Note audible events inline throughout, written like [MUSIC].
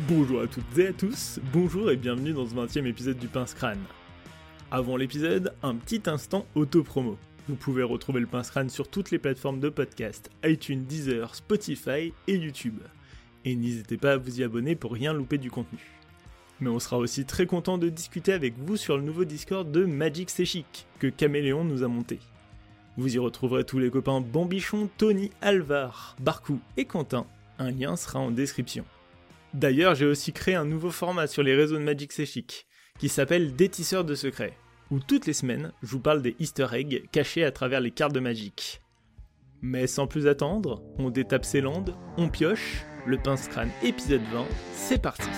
Bonjour à toutes et à tous, bonjour et bienvenue dans ce 20 e épisode du Pince Crâne. Avant l'épisode, un petit instant auto-promo. Vous pouvez retrouver le Pince Crâne sur toutes les plateformes de podcast, iTunes, Deezer, Spotify et YouTube. Et n'hésitez pas à vous y abonner pour rien louper du contenu. Mais on sera aussi très content de discuter avec vous sur le nouveau Discord de Magic C'est Chic que Caméléon nous a monté. Vous y retrouverez tous les copains Bambichon, Tony, Alvar, Barcou et Quentin. Un lien sera en description. D'ailleurs, j'ai aussi créé un nouveau format sur les réseaux de Magic C'est qui s'appelle Des tisseurs de secrets, où toutes les semaines, je vous parle des easter eggs cachés à travers les cartes de Magic. Mais sans plus attendre, on détape ses landes, on pioche, le pince crâne épisode 20, c'est parti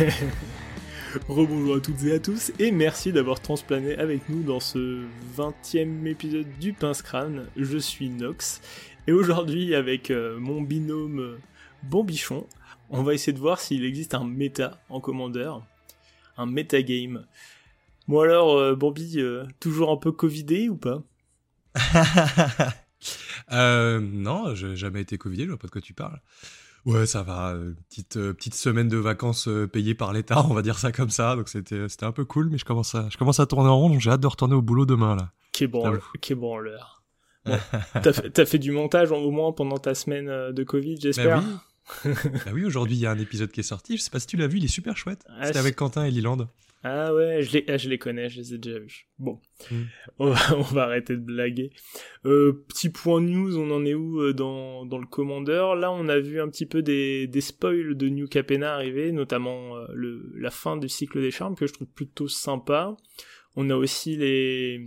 [LAUGHS] Rebonjour à toutes et à tous et merci d'avoir transplané avec nous dans ce 20e épisode du Pince Crâne. Je suis Nox et aujourd'hui avec euh, mon binôme euh, Bambichon, on va essayer de voir s'il existe un méta en commandeur, un metagame. Bon alors euh, Bambi, toujours un peu covidé ou pas? [LAUGHS] Euh, Non, j'ai jamais été covidé, je vois pas de quoi tu parles. Ouais, ça va. Euh, petite, euh, petite semaine de vacances euh, payées par l'État, on va dire ça comme ça. Donc c'était, c'était un peu cool, mais je commence à, je commence à tourner en rond, donc j'ai hâte de retourner au boulot demain, là. Qui est bon, [LAUGHS] t'as, fait, fait du montage au moins pendant ta semaine de Covid, j'espère. Bah oui, [LAUGHS] bah oui aujourd'hui il y a un épisode qui est sorti. Je sais pas si tu l'as vu, il est super chouette. Ah, C'était avec Quentin et Liland. Ah ouais, je les, ah, je les connais, je les ai déjà vus. Bon, hmm. [LAUGHS] on, va, on, va, arrêter de blaguer. Euh, petit point news, on en est où euh, dans, dans le commandeur Là, on a vu un petit peu des, des spoils de New Capena arriver, notamment euh, le, la fin du cycle des charmes, que je trouve plutôt sympa. On a aussi les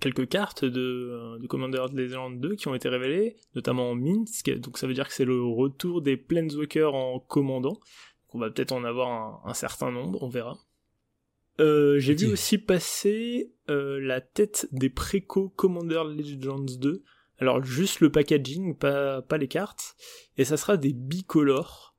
quelques cartes de, de Commander Legends 2 qui ont été révélées, notamment Minsk, donc ça veut dire que c'est le retour des Planeswalkers en commandant. Donc on va peut-être en avoir un, un certain nombre, on verra. Euh, j'ai vu aussi passer euh, la tête des préco Commander Legends 2. Alors juste le packaging, pas, pas les cartes. Et ça sera des bicolores.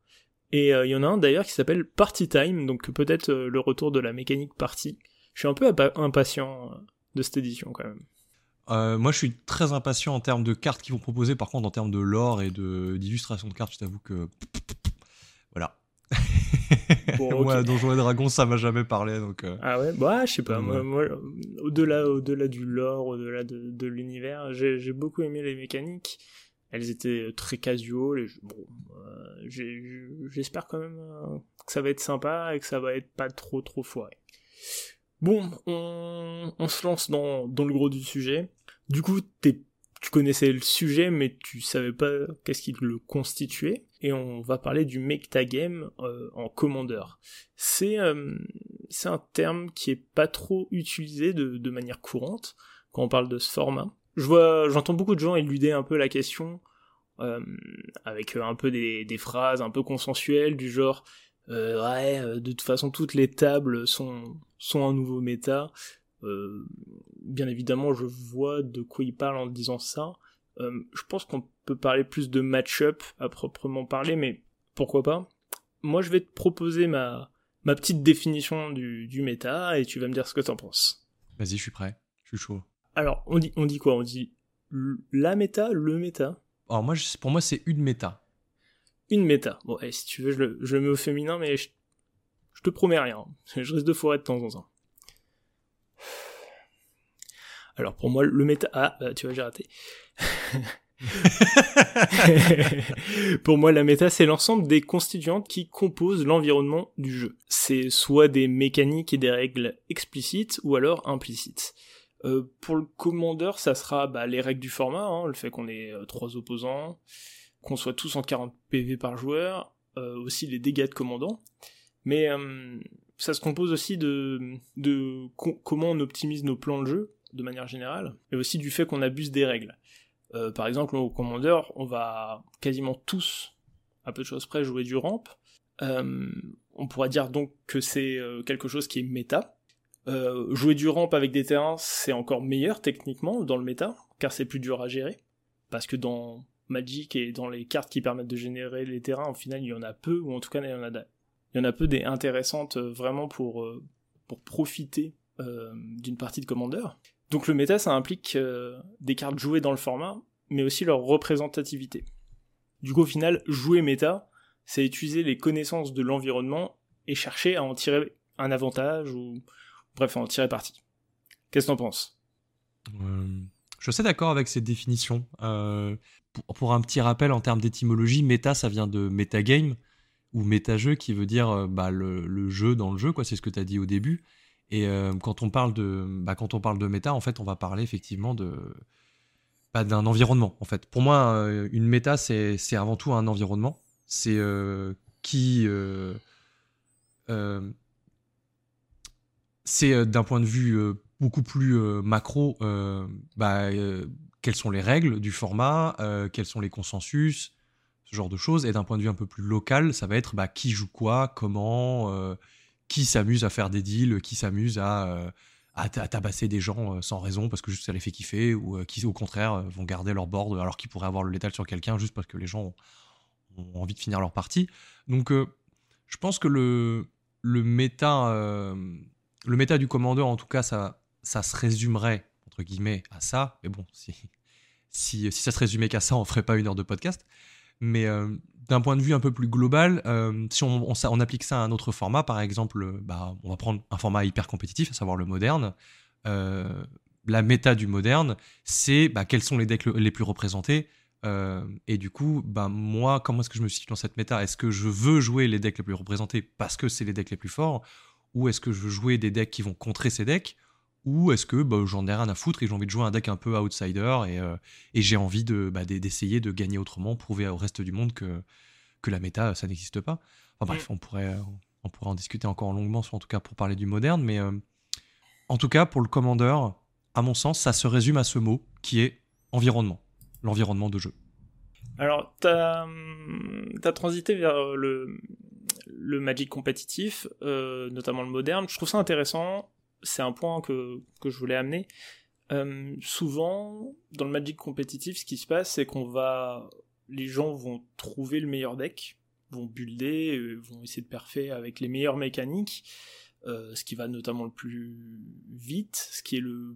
Et il euh, y en a un d'ailleurs qui s'appelle Party Time, donc peut-être le retour de la mécanique party. Je suis un peu impatient de cette édition quand même. moi, je suis très impatient en termes de cartes qu'ils vont proposer. Par contre, en termes de lore et de d'illustration de cartes, je t'avoue que voilà. [LAUGHS] [LAUGHS] moi, Donjons et Dragons, ça m'a jamais parlé, donc. Euh. Ah ouais, bah je sais pas. Moi, au-delà, au-delà du lore, au-delà de, de l'univers, j'ai beaucoup aimé les mécaniques. Elles étaient très casual. Et bon, euh, j'espère quand même euh, que ça va être sympa et que ça va être pas trop trop foiré. Bon, on, on se lance dans, dans le gros du sujet. Du coup, t'es tu connaissais le sujet, mais tu savais pas qu'est-ce qui le constituait. Et on va parler du metagame euh, en commandeur. C'est euh, c'est un terme qui est pas trop utilisé de, manière courante quand on parle de ce format. Je vois, j'entends beaucoup de gens éluder un peu la question euh, avec un peu des, phrases un peu consensuelles du genre ouais, de toute façon toutes les tables sont sont un nouveau méta. Bien évidemment, je vois de quoi il parle en disant ça. Euh, je pense qu'on peut parler plus de match-up à proprement parler, mais pourquoi pas? Moi, je vais te proposer ma, ma petite définition du, du méta et tu vas me dire ce que t'en penses. Vas-y, je suis prêt. Je suis chaud. Alors, on dit, on dit quoi? On dit la méta, le méta? Alors, moi, pour moi, c'est une méta. Une méta. Bon, si tu veux, je le, je le mets au féminin, mais je, je te promets rien. [LAUGHS] Je risque de foirer de temps en temps. Alors pour moi, le méta... Ah, bah, tu vois, j'ai raté. [LAUGHS] pour moi, la méta, c'est l'ensemble des constituantes qui composent l'environnement du jeu. C'est soit des mécaniques et des règles explicites, ou alors implicites. Euh, pour le commandeur, ça sera bah, les règles du format, hein, le fait qu'on ait euh, trois opposants, qu'on soit tous en 40 PV par joueur, euh, aussi les dégâts de commandant. Mais euh, ça se compose aussi de, de comment on optimise nos plans de jeu de manière générale, mais aussi du fait qu'on abuse des règles. Euh, par exemple, au commandeur, on va quasiment tous, à peu de choses près, jouer du ramp. Euh, on pourra dire donc que c'est euh, quelque chose qui est méta. jouer du ramp avec des terrains, c'est encore meilleur techniquement dans le méta, car c'est plus dur à gérer. Parce que dans Magic et dans les cartes qui permettent de générer les terrains, au final, il y en a peu, ou en tout cas, il y en a, peu des intéressantes vraiment pour, pour profiter d'une partie de Commander. Donc le méta, ça implique des cartes jouées dans le format, mais aussi leur représentativité. Du coup, au final, jouer méta, c'est utiliser les connaissances de l'environnement et chercher à en tirer un avantage ou bref, à en tirer parti. Qu'est-ce que t'en penses? Euh, Je suis assez d'accord avec cette définition. Euh, pour, un petit rappel en termes d'étymologie, méta, ça vient de metagame ou méta-jeu qui veut dire euh, bah, le, jeu dans le jeu, quoi. C'est ce que tu as dit au début. Et quand on parle de bah, quand on parle de méta, en fait, on va parler effectivement de bah, d'un environnement. En fait, pour moi, une méta, c'est avant tout un environnement. C'est qui c'est d'un point de vue beaucoup plus euh, macro, euh, bah, euh, quelles sont les règles du format, quels sont les consensus, ce genre de choses. Et d'un point de vue un peu plus local, ça va être bah, qui joue quoi, comment, qui s'amuse à faire des deals, qui s'amuse à, à, tabasser des gens sans raison parce que juste ça les fait kiffer, ou qui au contraire vont garder leur board alors qu'ils pourraient avoir le létal sur quelqu'un juste parce que les gens ont, envie de finir leur partie. Donc je pense que le, le méta... le méta du commandeur, en tout cas, ça, se résumerait, entre guillemets, à ça. Mais bon, si, ça se résumait qu'à ça, on ferait pas une heure de podcast. Mais euh, d'un point de vue un peu plus global, euh, si on, applique ça à un autre format, par exemple, bah, on va prendre un format hyper compétitif, à savoir le moderne. Euh, la méta du moderne, c'est bah, quels sont les decks les plus représentés. et du coup, bah, moi, comment est-ce que je me situe dans cette méta? Est-ce que je veux jouer les decks les plus représentés parce que c'est les decks les plus forts? Ou est-ce que je veux jouer des decks qui vont contrer ces decks? Ou est-ce que bah, j'en ai rien à foutre et j'ai envie de jouer un deck un peu outsider et, euh, et j'ai envie de, bah, d'essayer de gagner autrement, prouver au reste du monde que, que la méta, ça n'existe pas. Enfin bref, mm. on pourrait, on pourrait en discuter encore longuement, en tout cas pour parler du moderne, mais euh, en tout cas pour le commandeur, à mon sens, ça se résume à ce mot qui est environnement, l'environnement de jeu. Alors, tu as, as, transité vers le, le Magic compétitif, euh, notamment le moderne. Je trouve ça intéressant c'est un point que, je voulais amener. Euh, souvent, dans le Magic compétitif, ce qui se passe, c'est qu'on va. Les gens vont trouver le meilleur deck, vont builder, euh, vont essayer de parfaire avec les meilleures mécaniques, euh, ce qui va notamment le plus vite, ce qui est le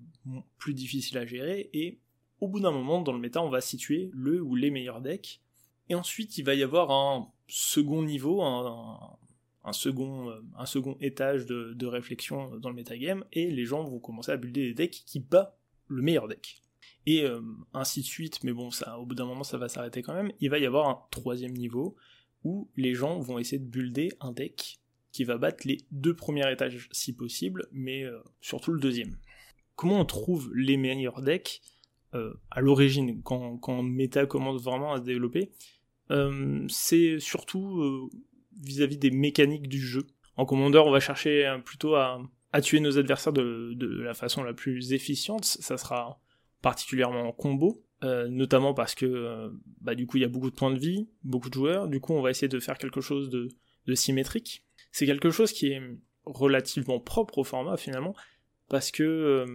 plus difficile à gérer, et au bout d'un moment, dans le méta, on va situer le ou les meilleurs decks. Et ensuite, il va y avoir un second niveau, un, un second, euh, un second étage de, réflexion dans le metagame, et les gens vont commencer à builder des decks qui battent le meilleur deck. Et euh, ainsi de suite, mais bon, ça, au bout d'un moment, ça va s'arrêter quand même. Il va y avoir un troisième niveau où les gens vont essayer de builder un deck qui va battre les deux premiers étages si possible, mais euh, surtout le deuxième. Comment on trouve les meilleurs decks à l'origine, quand, quand méta commence vraiment à se développer? C'est surtout vis-à-vis des mécaniques du jeu. En commandeur, on va chercher euh, plutôt à, tuer nos adversaires de, la façon la plus efficiente. Ça sera particulièrement en combo, euh, notamment parce que euh, bah, du coup il y a beaucoup de points de vie, beaucoup de joueurs. Du coup, on va essayer de faire quelque chose de, symétrique. C'est quelque chose qui est relativement propre au format finalement, parce que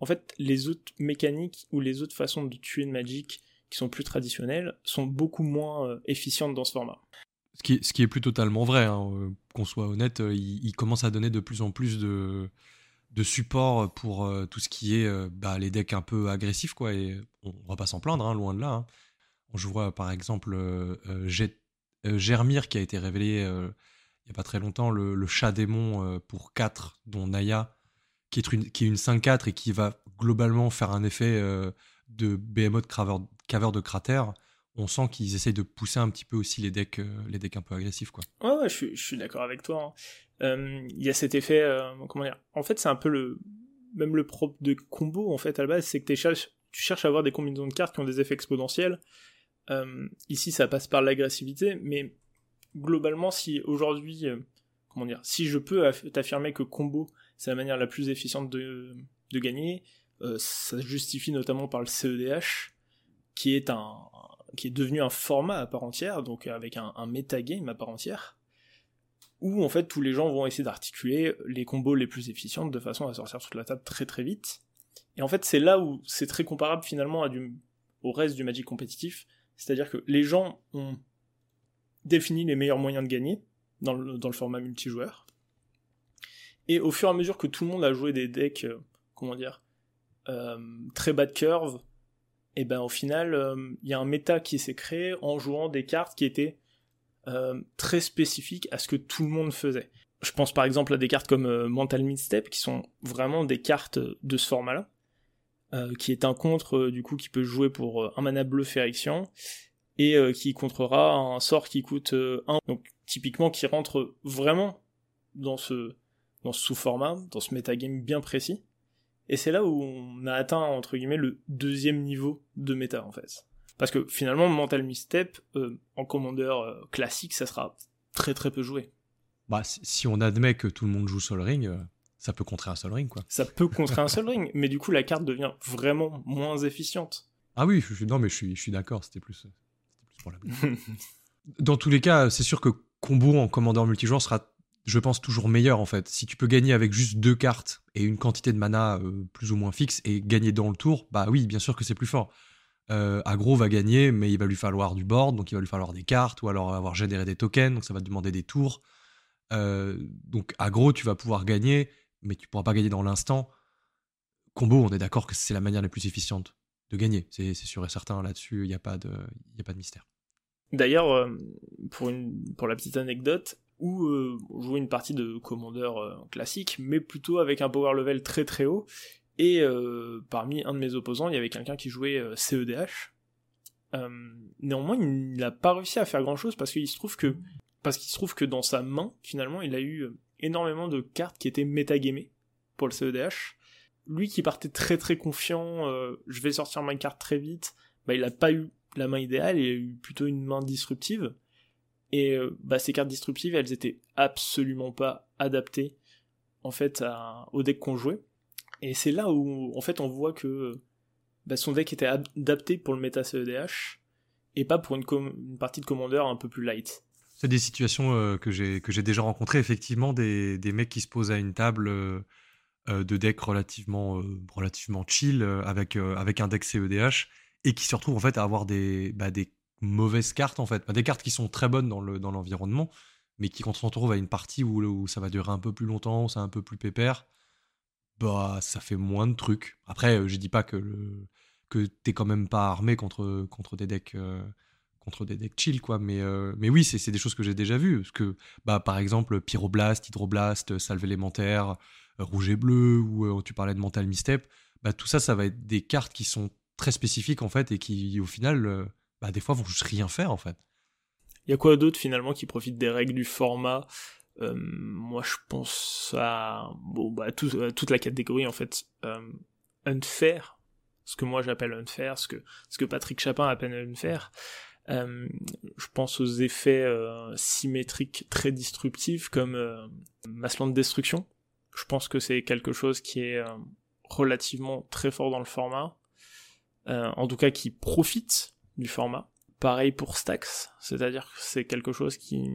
en fait les autres mécaniques ou les autres façons de tuer une Magic qui sont plus traditionnelles sont beaucoup moins efficientes dans ce format. Ce qui, est plus totalement vrai, hein, euh, qu'on soit honnête, euh, il, commence à donner de plus en plus de, de support pour euh, tout ce qui est bah, les decks un peu agressifs, quoi. Et on, va pas s'en plaindre, hein, loin de là. Hein. Je vois par exemple Germir qui a été révélé il y a pas très longtemps, le, chat démon pour 4, dont Naya, qui est une, qui est une 5-4 et qui va globalement faire un effet de Behemoth caveur de cratère on sent qu'ils essayent de pousser un petit peu aussi les decks, euh, un peu agressifs, quoi. Ouais, je, suis, d'accord avec toi. Hein. Euh, il y a cet effet, euh, comment dire En fait, c'est un peu le, même le propre de combo en fait à la base, c'est que tu cherches à avoir des combinaisons de cartes qui ont des effets exponentiels. ici, ça passe par l'agressivité, mais globalement, si aujourd'hui, comment dire, si je peux t'affirmer que combo c'est la manière la plus efficiente de gagner, ça se justifie notamment par le CEDH, qui est un, qui est devenu un format à part entière, donc avec un, un metagame à part entière, où en fait tous les gens vont essayer d'articuler les combos les plus efficientes de façon à sortir toute la table très très vite. Et en fait c'est là où c'est très comparable finalement au reste du Magic compétitif, c'est-à-dire que les gens ont défini les meilleurs moyens de gagner, dans le, dans le format multijoueur. Et au fur et à mesure que tout le monde a joué des decks, euh, comment dire, euh, très bas de curve, et ben au final, euh, il y a un méta qui s'est créé en jouant des cartes qui étaient très spécifiques à ce que tout le monde faisait. Je pense par exemple à des cartes comme Mental Midstep, qui sont vraiment des cartes de ce format-là, qui est un contre du coup qui peut jouer pour un mana bleu Férixian, et qui contrera un sort qui coûte 1, donc typiquement qui rentre vraiment dans ce dans ce sous-format, dans ce metagame bien précis. Et c'est là où on a atteint, entre guillemets, le deuxième niveau de méta, en fait. Parce que finalement, Mental Misstep, euh, en commandeur euh, classique, ça sera très très peu joué. Bah, si on admet que tout le monde joue Sol Ring, euh, ça peut contrer un Sol Ring, quoi. Ça peut contrer un [LAUGHS] Sol Ring, mais du coup, la carte devient vraiment moins efficiente. Ah oui, je, non, mais je suis, je suis d'accord, c'était plus, plus pour la [LAUGHS] Dans tous les cas, c'est sûr que combo en commandeur multijoueur sera je pense, toujours meilleur en fait. Si tu peux gagner avec juste deux cartes et une quantité de mana euh, plus ou moins fixe et gagner dans le tour, bah oui, bien sûr que c'est plus fort. Euh, Agro va gagner, mais il va lui falloir du board, donc il va lui falloir des cartes, ou alors avoir généré des tokens, donc ça va demander des tours. Euh, donc Agro, tu vas pouvoir gagner, mais tu pourras pas gagner dans l'instant. Combo, on est d'accord que c'est la manière la plus efficiente de gagner, c'est sûr et certain là-dessus, il n'y a, pas de, a pas de mystère. D'ailleurs, pour, pour la petite anecdote, ou euh, jouer une partie de commandeur euh, classique, mais plutôt avec un power level très très haut. Et euh, parmi un de mes opposants, il y avait quelqu'un qui jouait CEDH. néanmoins, il n'a pas réussi à faire grand chose parce qu'il se trouve que parce qu'il se trouve que dans sa main, finalement, il a eu énormément de cartes qui étaient métagamées pour le CEDH. Lui qui partait très très confiant, je vais sortir ma carte très vite, bah, il n'a pas eu la main idéale, il a eu plutôt une main disruptive. Et euh, bah, ces cartes disruptives, elles étaient absolument pas adaptées en fait au deck qu'on jouait. Et c'est là où en fait on voit que bah, son deck était adapté pour le méta CEDH et pas pour une, partie de commandeur un peu plus light. C'est des situations euh, que j'ai que j'ai déjà rencontrées effectivement des, des, mecs qui se posent à une table euh, de deck relativement relativement chill avec avec un deck CEDH et qui se retrouvent en fait à avoir des bah, des mauvaises cartes en fait. des cartes qui sont très bonnes dans le dans l'environnement, mais qui quand on se retrouve à une partie où, où, ça va durer un peu plus longtemps, c'est un peu plus pépère, bah ça fait moins de trucs. Après, euh, je dis pas que le que t'es quand même pas armé contre contre des decks euh, contre des decks chill quoi, mais euh, mais oui c'est des choses que j'ai déjà vues. Parce que bah par exemple Pyroblast, Hydroblast, Salve élémentaire, Rouge et Bleu, ou tu parlais de Mental Misstep, bah tout ça ça va être des cartes qui sont très spécifiques en fait et qui au final bah, des fois vont juste rien faire en fait. Il y a quoi d'autre finalement qui profite des règles du format? Euh, Moi je pense à, bon, bah, toute la catégorie en fait euh, unfair, ce que moi j'appelle unfair, ce que, ce que Patrick Chapin appelle unfair. Euh, je pense aux effets euh, symétriques très disruptifs comme euh, de Destruction. Je pense que c'est quelque chose qui est euh, relativement très fort dans le format. en tout cas qui profite du format. Pareil pour Stacks, c'est-à-dire que c'est quelque chose qui,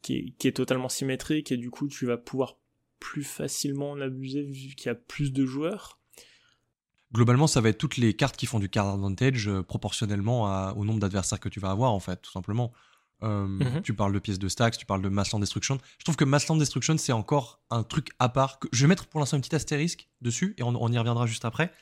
qui est, totalement symétrique et du coup tu vas pouvoir plus facilement en abuser vu qu'il y a plus de joueurs. Globalement, ça va être toutes les cartes qui font du card advantage euh, proportionnellement au nombre d'adversaires que tu vas avoir, en fait, tout simplement. Euh, mhm. Tu parles de pièces de stacks, tu parles de Massland Destruction. Je trouve que Massland Destruction, c'est encore un truc à part. Que... Je vais mettre pour l'instant un petit astérisque dessus, et on y reviendra juste après.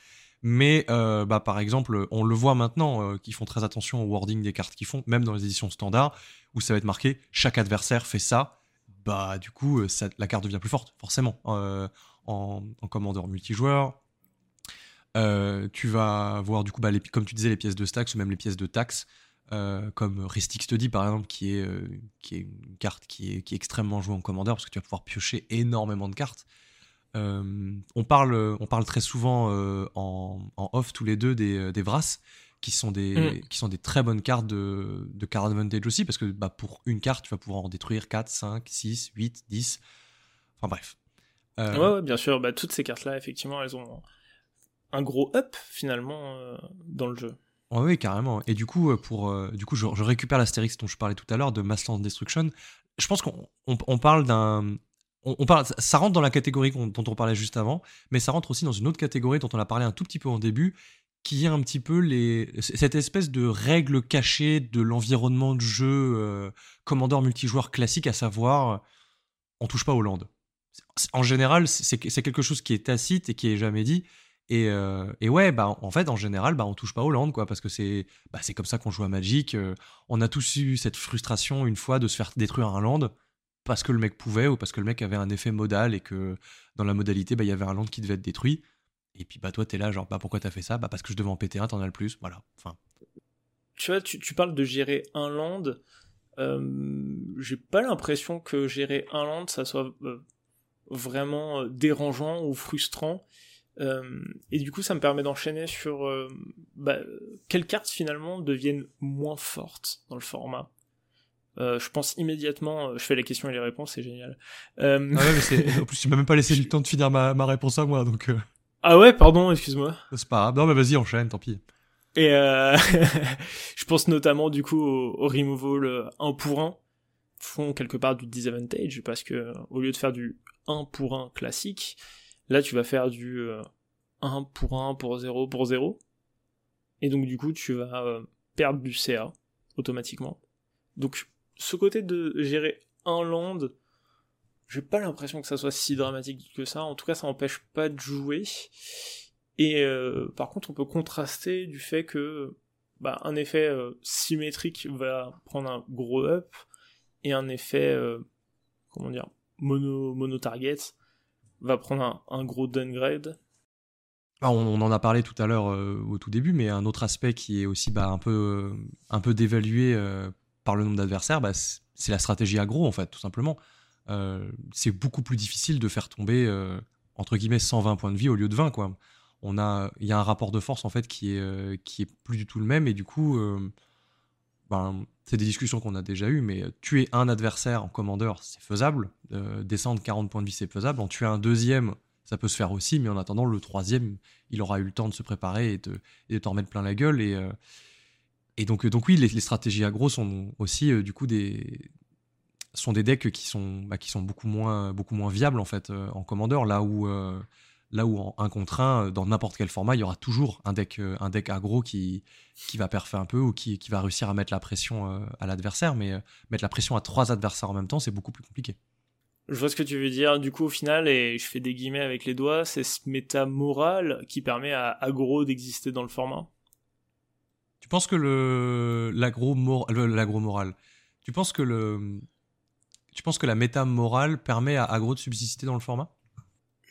Mais euh, bah, par exemple, on le voit maintenant euh, qu'ils font très attention au wording des cartes qu'ils font, même dans les éditions standards, où ça va être marqué chaque adversaire fait ça. Bah du coup, euh, la carte devient plus forte, forcément, en, commandeur multijoueur. tu vas voir du coup, bah, comme tu disais, les pièces de stacks ou même les pièces de taxes, comme Ristic Study par exemple, qui est, qui est une carte qui est, qui est extrêmement jouée en commandeur parce que tu vas pouvoir piocher énormément de cartes. Euh, on, parle, on parle très souvent euh, en, off tous les deux des, euh, des Vras, qui sont des, mm. qui sont des très bonnes cartes de, de card advantage aussi, parce que bah, pour une carte, tu vas pouvoir en détruire 4, 5, 6, 8, 10. Enfin bref. Ouais, bien sûr. Bah, toutes ces cartes-là, effectivement, elles ont un gros up finalement dans le jeu. oui, carrément. Et du coup, pour, du coup je, récupère l'astérix dont je parlais tout à l'heure de Massland Destruction. Je pense qu'on parle d'un on, parle, ça rentre dans la catégorie dont on parlait juste avant, mais ça rentre aussi dans une autre catégorie dont on a parlé un tout petit peu en début, qu'il y ait un petit peu les, cette espèce de règle cachée de l'environnement de jeu euh, Commandeur multijoueur classique, à savoir on touche pas aux landes. En général, c'est quelque chose qui est tacite et qui est jamais dit. Et, euh, ouais, bah, en fait, en général, bah, on touche pas aux landes, quoi, parce que c'est bah, comme ça qu'on joue à Magic. Euh, on a tous eu cette frustration une fois de se faire détruire un land parce que le mec pouvait ou parce que le mec avait un effet modal et que dans la modalité, bah, il y avait un land qui devait être détruit. Et puis, bah, toi, t'es là, genre, bah, pourquoi t'as fait ça? Bah, parce que je devais en péter un, t'en as le plus. Voilà. Enfin. Tu vois, tu, tu parles de gérer un land. Euh, j'ai pas l'impression que gérer un land, ça soit euh, vraiment dérangeant ou frustrant. Euh, et du coup, ça me permet d'enchaîner sur euh, bah, quelles cartes finalement deviennent moins fortes dans le format? Euh, je pense immédiatement, je fais les questions et les réponses, c'est génial. Ah ouais, mais [LAUGHS] en plus, tu m'as même pas laissé le temps de finir ma, ma réponse à moi, donc. Ah ouais, pardon, excuse-moi. C'est pas grave. Non, mais vas-y, enchaîne, tant pis. Et [LAUGHS] je pense notamment du coup au, au removal 1 pour 1 font quelque part du disadvantage parce que au lieu de faire du 1 pour 1 classique, Là, tu vas faire du 1 euh, pour 1 pour 0 pour 0. Et donc, du coup, tu vas euh, perdre du CA automatiquement. Donc, ce côté de gérer un land, j'ai pas l'impression que ça soit si dramatique que ça. En tout cas, ça n'empêche pas de jouer. Et euh, par contre, on peut contraster du fait que bah, un effet symétrique va prendre un gros up et un effet comment dire mono mono target va prendre un, gros downgrade. Ah, on, en a parlé tout à l'heure euh, au tout début, mais un autre aspect qui est aussi bah, un peu, euh, dévalué euh, par le nombre d'adversaires, bah, c'est la stratégie aggro en fait, tout simplement. c'est beaucoup plus difficile de faire tomber entre guillemets 120 points de vie au lieu de 20 quoi. A, il y a un rapport de force en fait qui est, qui est plus du tout le même et du coup, ben, c'est des discussions qu'on a déjà eues, mais tuer un adversaire en commandeur, c'est faisable. Euh, descendre 40 points de vie, c'est faisable. En tuer un deuxième, ça peut se faire aussi, mais en attendant, le troisième, il aura eu le temps de se préparer et de, t'en remettre plein la gueule. Et, euh, et donc, donc oui, les, stratégies aggro sont aussi euh, du coup des sont des decks qui sont, bah, qui sont beaucoup moins, beaucoup moins viables en fait en commandeur, là où Là où en 1 contre 1, euh, dans n'importe quel format, il y aura toujours un deck, euh, un deck aggro qui, qui va perfer un peu ou qui, qui va réussir à mettre la pression euh, à l'adversaire. Mais mettre la pression à trois adversaires en même temps, c'est beaucoup plus compliqué. Je vois ce que tu veux dire. Du coup, au final, et je fais des guillemets avec les doigts, c'est ce méta moral qui permet à aggro d'exister dans le format? Tu penses que le l'agro moral, tu penses que le tu penses que la méta morale permet à aggro de subsister dans le format?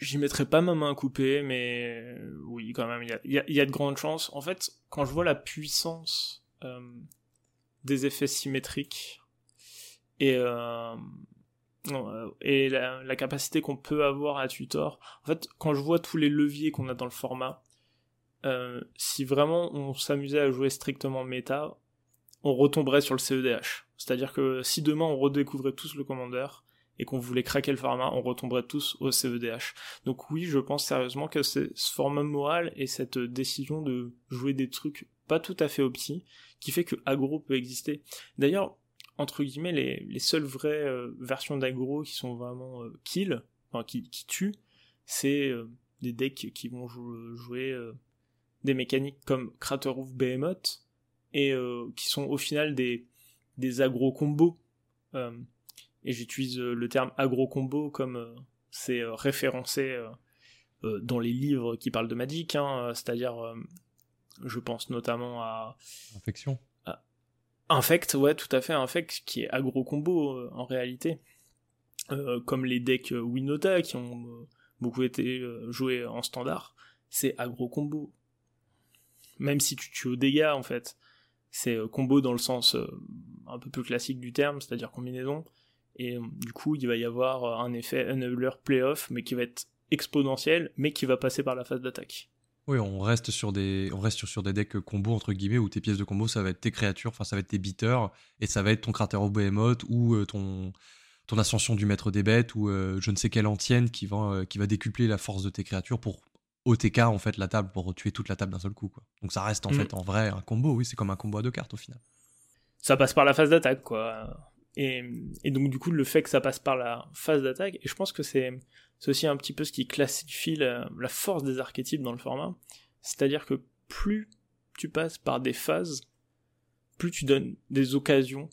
J'y mettrai pas ma main coupée, mais oui, quand même, il y a, y a, de grandes chances. En fait, quand je vois la puissance euh, des effets symétriques et, euh, euh, et la, la capacité qu'on peut avoir à tutor, en fait, quand je vois tous les leviers qu'on a dans le format, euh, si vraiment on s'amusait à jouer strictement méta, on retomberait sur le CEDH. C'est-à-dire que si demain on redécouvrait tous le commandeur, et qu'on voulait craquer le format, on retomberait tous au CEDH. Donc oui, je pense sérieusement que c'est ce format moral et cette décision de jouer des trucs pas tout à fait opti qui fait que aggro peut exister. D'ailleurs, entre guillemets, les, les seules vraies euh, versions d'aggro qui sont vraiment euh, kill, enfin qui, tuent, c'est des decks qui vont jouer des mécaniques comme Craterhoof Behemoth et qui sont au final des, des aggro combos et j'utilise euh, le terme agro-combo comme euh, c'est euh, référencé dans les livres qui parlent de Magic, hein, c'est-à-dire, je pense notamment à... Infection Infect, ouais, tout à fait, Infect, qui est agro-combo en réalité. comme les decks Winota qui ont beaucoup été joués en standard, c'est agro-combo. Même si tu tues au dégâts, en fait. C'est combo dans le sens un peu plus classique du terme, c'est-à-dire combinaison. Et euh, du coup, il va y avoir euh, un effet enabler playoff, mais qui va être exponentiel, mais qui va passer par la phase d'attaque. Oui, on reste sur des, on reste sur des decks combo entre guillemets où tes pièces de combo ça va être tes créatures, enfin ça va être tes beaters et ça va être ton cratère au behemoth ou euh, ton ton ascension du maître des bêtes ou je ne sais quelle antienne qui va qui va décupler la force de tes créatures pour OTK en fait la table pour tuer toute la table d'un seul coup quoi. Donc ça reste en mm. fait en vrai un combo, oui, c'est comme un combo à deux cartes au final. Ça passe par la phase d'attaque quoi. Et, donc du coup le fait que ça passe par la phase d'attaque, et je pense que c'est aussi un petit peu ce qui classifie la, force des archétypes dans le format, c'est-à-dire que plus tu passes par des phases, plus tu donnes des occasions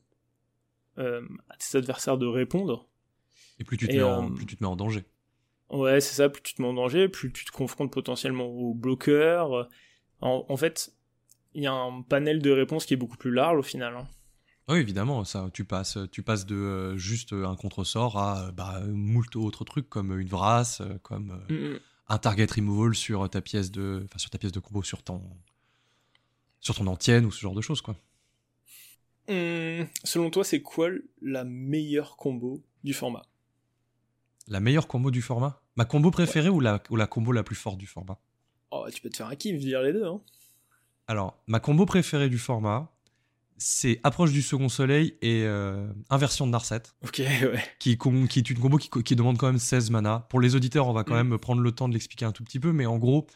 euh, à tes adversaires de répondre. Et plus tu te, mets, en, plus tu te mets en danger. Ouais, c'est ça, plus tu te mets en danger, plus tu te confrontes potentiellement aux bloqueurs. En, en fait, il y a un panel de réponses qui est beaucoup plus large au final. Hein. Oui, évidemment, ça, tu passes, tu passes de euh, juste un contresort à bah, moult autres trucs comme une vrasse, comme mm, mm. un target removal sur ta pièce de, enfin sur ta pièce de combo, sur ton, sur ton antienne ou ce genre de choses, quoi. Hum, selon toi, c'est quoi la meilleure combo du format? La meilleure combo du format? Ma combo préférée ou, la, ou la combo la plus forte du format? Oh, tu peux te faire un kiff, dire les deux. Hein. Alors, ma combo préférée du format, c'est Approche du Second Soleil et euh, Inversion de Narset. Ok, [LAUGHS] ouais. Qui, qui est une combo qui, demande quand même 16 mana. Pour les auditeurs, on va quand mm. même prendre le temps de l'expliquer un tout petit peu, mais en gros,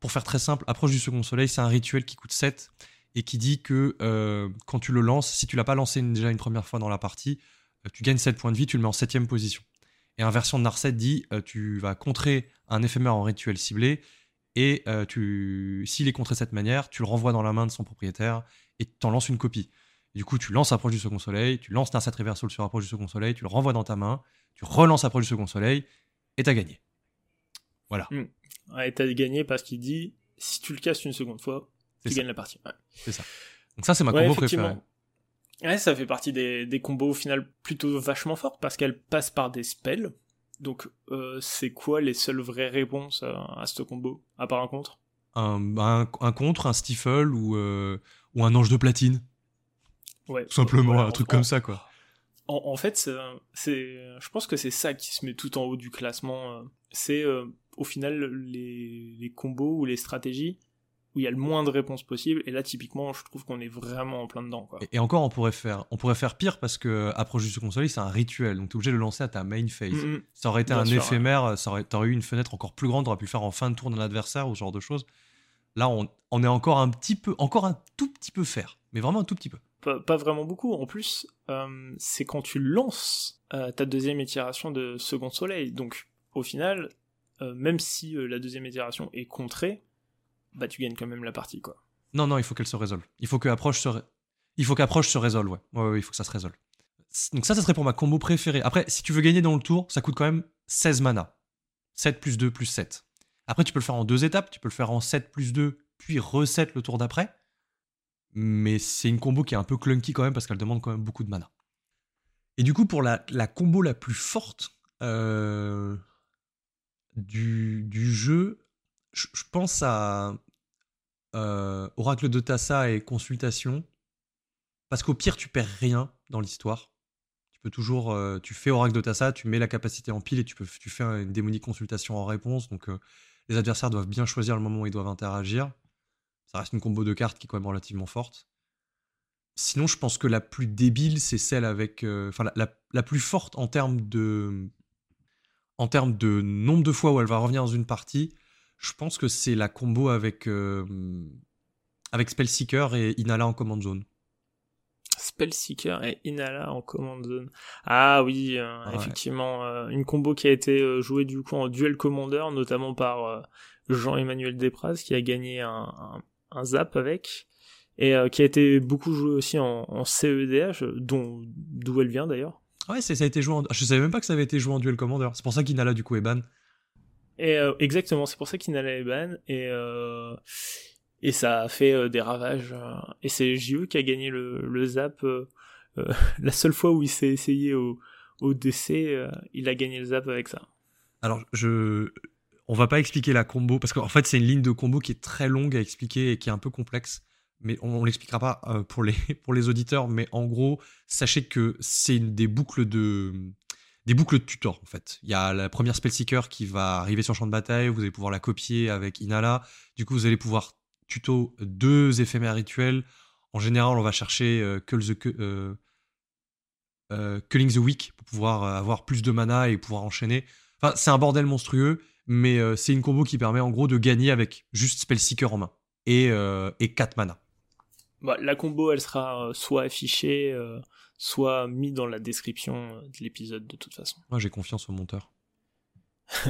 pour faire très simple, Approche du Second Soleil, c'est un rituel qui coûte 7 et qui dit que euh, quand tu le lances, si tu l'as pas lancé déjà une première fois dans la partie, euh, tu gagnes 7 points de vie, tu le mets en 7 position. Et inversion de Narset dit tu vas contrer un éphémère en rituel ciblé et tu s'il est contré de cette manière, tu le renvoies dans la main de son propriétaire et tu en lances une copie. du coup, tu lances Approche du Second Soleil, tu lances Narset Reversal sur Approche du Second Soleil, tu le renvoies dans ta main, tu relances Approche du Second Soleil, et t'as gagné. Voilà. Mmh. Ouais, t'as gagné parce qu'il dit, si tu le casses une seconde fois, tu gagnes la partie. C'est ça. Donc ça, c'est ma combo préférée. Ouais, ça fait partie des, des, combos au final plutôt vachement fortes parce qu'elle passe par des spells. Donc, euh, c'est quoi les seules vraies réponses à, ce combo, à part un contre? Un, un, contre, un stifle ou, euh, ou un ange de platine. Ouais. Tout simplement, un truc comme ça, quoi. En, fait, c'est, je pense que c'est ça qui se met tout en haut du classement. Euh. C'est au final les, les, combos ou les stratégies où il y a le moins de réponses possibles. Et là, typiquement, je trouve qu'on est vraiment en plein dedans. Quoi. Et, encore, on pourrait faire, on pourrait faire pire parce que approche du console, c'est un rituel, donc tu es obligé de le lancer à ta main phase. Mm, mm. Ça aurait été un éphémère, ça aurait, aurais eu une fenêtre encore plus grande, aurais pu le faire en fin de tour d'un adversaire ou ce genre de choses. Là, on, on, est encore un petit peu, encore un tout petit peu faire, mais vraiment un tout petit peu. Pas, vraiment beaucoup. En plus, euh, c'est quand tu lances euh, ta deuxième itération de Second Soleil. Donc, au final, euh, même si la deuxième itération est contrée, bah tu gagnes quand même la partie, quoi. Non, non, il faut qu'elle se résolve. Il faut qu'approche se, il faut qu'approche se résolve, ouais. ouais. il faut que ça se résolve. Donc ça, ça serait pour ma combo préférée. Après, si tu veux gagner dans le tour, ça coûte quand même 16 mana. 7 plus 2 plus 7. Après, tu peux le faire en deux étapes. Tu peux le faire en 7 plus 2, puis reset le tour d'après. Mais c'est une combo qui est un peu clunky quand même parce qu'elle demande quand même beaucoup de mana. Et du coup, pour la, la combo la plus forte euh, du, du, jeu, je, pense à euh, Oracle de Tassa et Consultation. Parce qu'au pire, tu perds rien dans l'histoire. Tu peux toujours. Euh, tu fais Oracle de Tassa, tu mets la capacité en pile et tu, peux, tu fais une démonique consultation en réponse. Donc les adversaires doivent bien choisir le moment où ils doivent interagir. Ça reste une combo de cartes qui est quand même relativement forte. Sinon, je pense que la plus débile, c'est celle avec. Euh, enfin, la, plus forte en termes de. En termes de nombre de fois où elle va revenir dans une partie, je pense que c'est la combo avec. Euh, avec Spellseeker et Inala en command zone. Spellseeker et Inala en command zone. Ah oui, euh, effectivement, une combo qui a été jouée du coup en duel commander, notamment par Jean-Emmanuel Despraz, qui a gagné un, un zap avec et euh, qui a été beaucoup joué aussi en, CEDH, dont d'où elle vient d'ailleurs. Ouais, ça a été joué. En... Je savais même pas que ça avait été joué en duel commander. C'est pour ça qu'Inala du coup est ban. Euh, exactement, c'est pour ça qu'Inala est ban et euh, et ça a fait des ravages. et c'est JE qui a gagné le, zap. [LAUGHS] la seule fois où il s'est essayé au, au DC, il a gagné le zap avec ça. Alors je on va pas expliquer la combo parce qu'en fait c'est une ligne de combo qui est très longue à expliquer et qui est un peu complexe. Mais on, ne l'expliquera pas euh, pour les [LAUGHS] pour les auditeurs. Mais en gros, sachez que c'est des boucles de des boucles de tutor en fait. Il y a la première Spellseeker qui va arriver sur le champ de bataille, vous allez pouvoir la copier avec Inala. Du coup, vous allez pouvoir tuto deux éphémères rituels. En général, on va chercher euh, the, euh, Culling the Weak pour pouvoir avoir plus de mana et pouvoir enchaîner. Enfin, c'est un bordel monstrueux mais euh, c'est une combo qui permet en gros de gagner avec juste Spellseeker en main et, euh, et 4 mana. Bah, la combo, elle sera euh, soit affichée, soit mise dans la description de l'épisode de toute façon. Moi, j'ai confiance au monteur. [LAUGHS]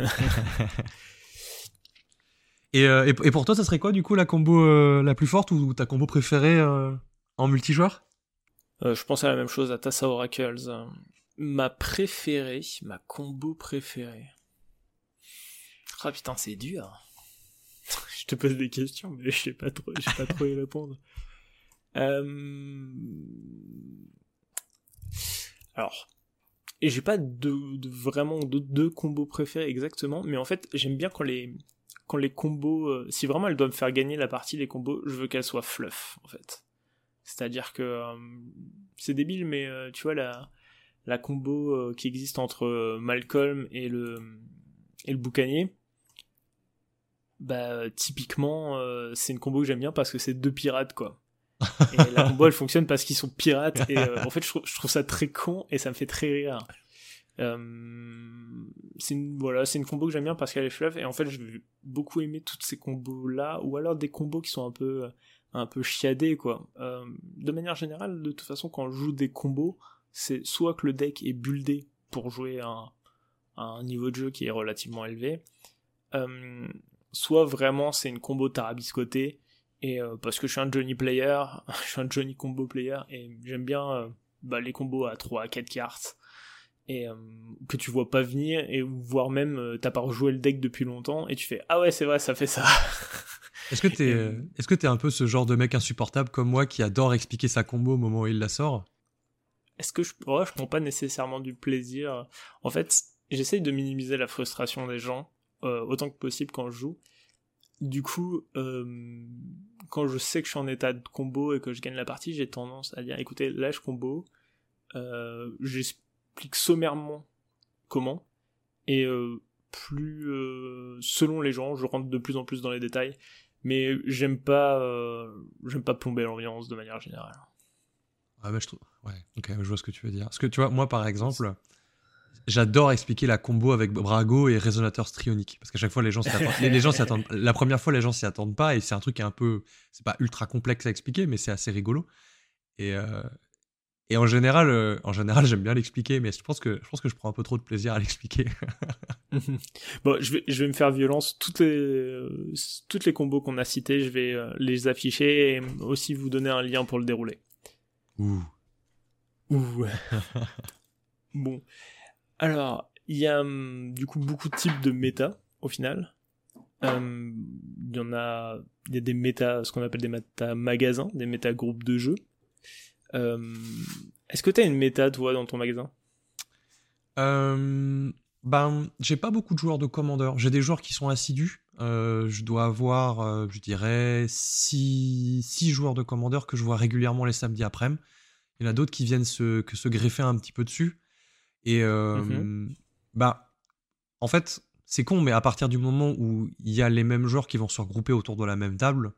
Et, euh, et, pour toi, ça serait quoi du coup la combo euh, la plus forte ou ta combo préférée euh, en multijoueur? Je pense à la même chose à Tassa Oracles. Ma préférée, ma combo préférée. Ah oh, putain, c'est dur. [LAUGHS] je te pose des questions, mais je sais pas trop, je sais pas trop y répondre. [LAUGHS] Alors, et j'ai pas de, de vraiment de deux combos préférés exactement, mais en fait, j'aime bien quand les quand les combos, euh, si vraiment elles doivent me faire gagner la partie, les combos, je veux qu'elles soient fluff, en fait. C'est-à-dire que euh, c'est débile, mais euh, tu vois la la combo qui existe entre Malcolm et le et le boucanier. Bah typiquement, c'est une combo que j'aime bien parce que c'est deux pirates quoi. Et la combo elle fonctionne parce qu'ils sont pirates et en fait je trouve, ça très con et ça me fait très rire. Euh, c'est une, voilà, c'est une combo que j'aime bien parce qu'elle est fluff et en fait, j'ai beaucoup aimé toutes ces combos là ou alors des combos qui sont un peu, un peu chiadés quoi. Euh, de manière générale, de toute façon, quand je joue des combos, c'est soit que le deck est buildé pour jouer à un, niveau de jeu qui est relativement élevé, euh, soit vraiment c'est une combo tarabiscotée et parce que je suis un Johnny player, [LAUGHS] je suis un Johnny combo player et j'aime bien bah, les combos à 3 à 4 cartes. Et euh, que tu vois pas venir et voire même euh, t'as pas rejoué le deck depuis longtemps et tu fais ah ouais c'est vrai ça fait ça. [LAUGHS] Est-ce que t'es euh, est-ce que t'es un peu ce genre de mec insupportable comme moi qui adore expliquer sa combo au moment où il la sort? Est-ce que je ouais, je prends pas nécessairement du plaisir. En fait j'essaye de minimiser la frustration des gens autant que possible quand je joue du coup quand je sais que je suis en état de combo et que je gagne la partie j'ai tendance à dire écoutez là je combo j'espère explique sommairement comment, et euh, plus euh, selon les gens, je rentre de plus en plus dans les détails, mais j'aime pas, euh, j'aime pas plomber l'ambiance de manière générale. Ah bah je trouve, ouais, ok, je vois ce que tu veux dire. Parce que tu vois, moi par exemple, j'adore expliquer la combo avec Brago et résonateur strionique parce qu'à chaque fois les gens les, les, gens s'attendent [LAUGHS] la première fois les gens s'y attendent pas et c'est un truc qui est un peu c'est pas ultra complexe à expliquer mais c'est assez rigolo et, et en général, euh, en général, j'aime bien l'expliquer, mais je pense que je pense que je prends un peu trop de plaisir à l'expliquer. [LAUGHS] bon, je vais, je vais me faire violence. Toutes les, toutes les combos qu'on a cités, je vais euh, les afficher et aussi vous donner un lien pour le dérouler. Ouh. Ouh. [LAUGHS] bon. Alors, il y a hum, du coup beaucoup de types de méta au final. Hum, il y en a, des méta, ce qu'on appelle des méta magasins, des méta groupes de jeux. Euh, est-ce que tu as une méta, toi, dans ton magasin? Euh, ben, j'ai pas beaucoup de joueurs de commandeur. J'ai des joueurs qui sont assidus. Euh, je dois avoir, je dirais, 6 six, joueurs de commandeur que je vois régulièrement les samedis après-midi. Il y en a d'autres qui viennent que se greffer un petit peu dessus. Et mhm. bah, en fait, c'est con, mais à partir du moment où il y a les mêmes joueurs qui vont se regrouper autour de la même table,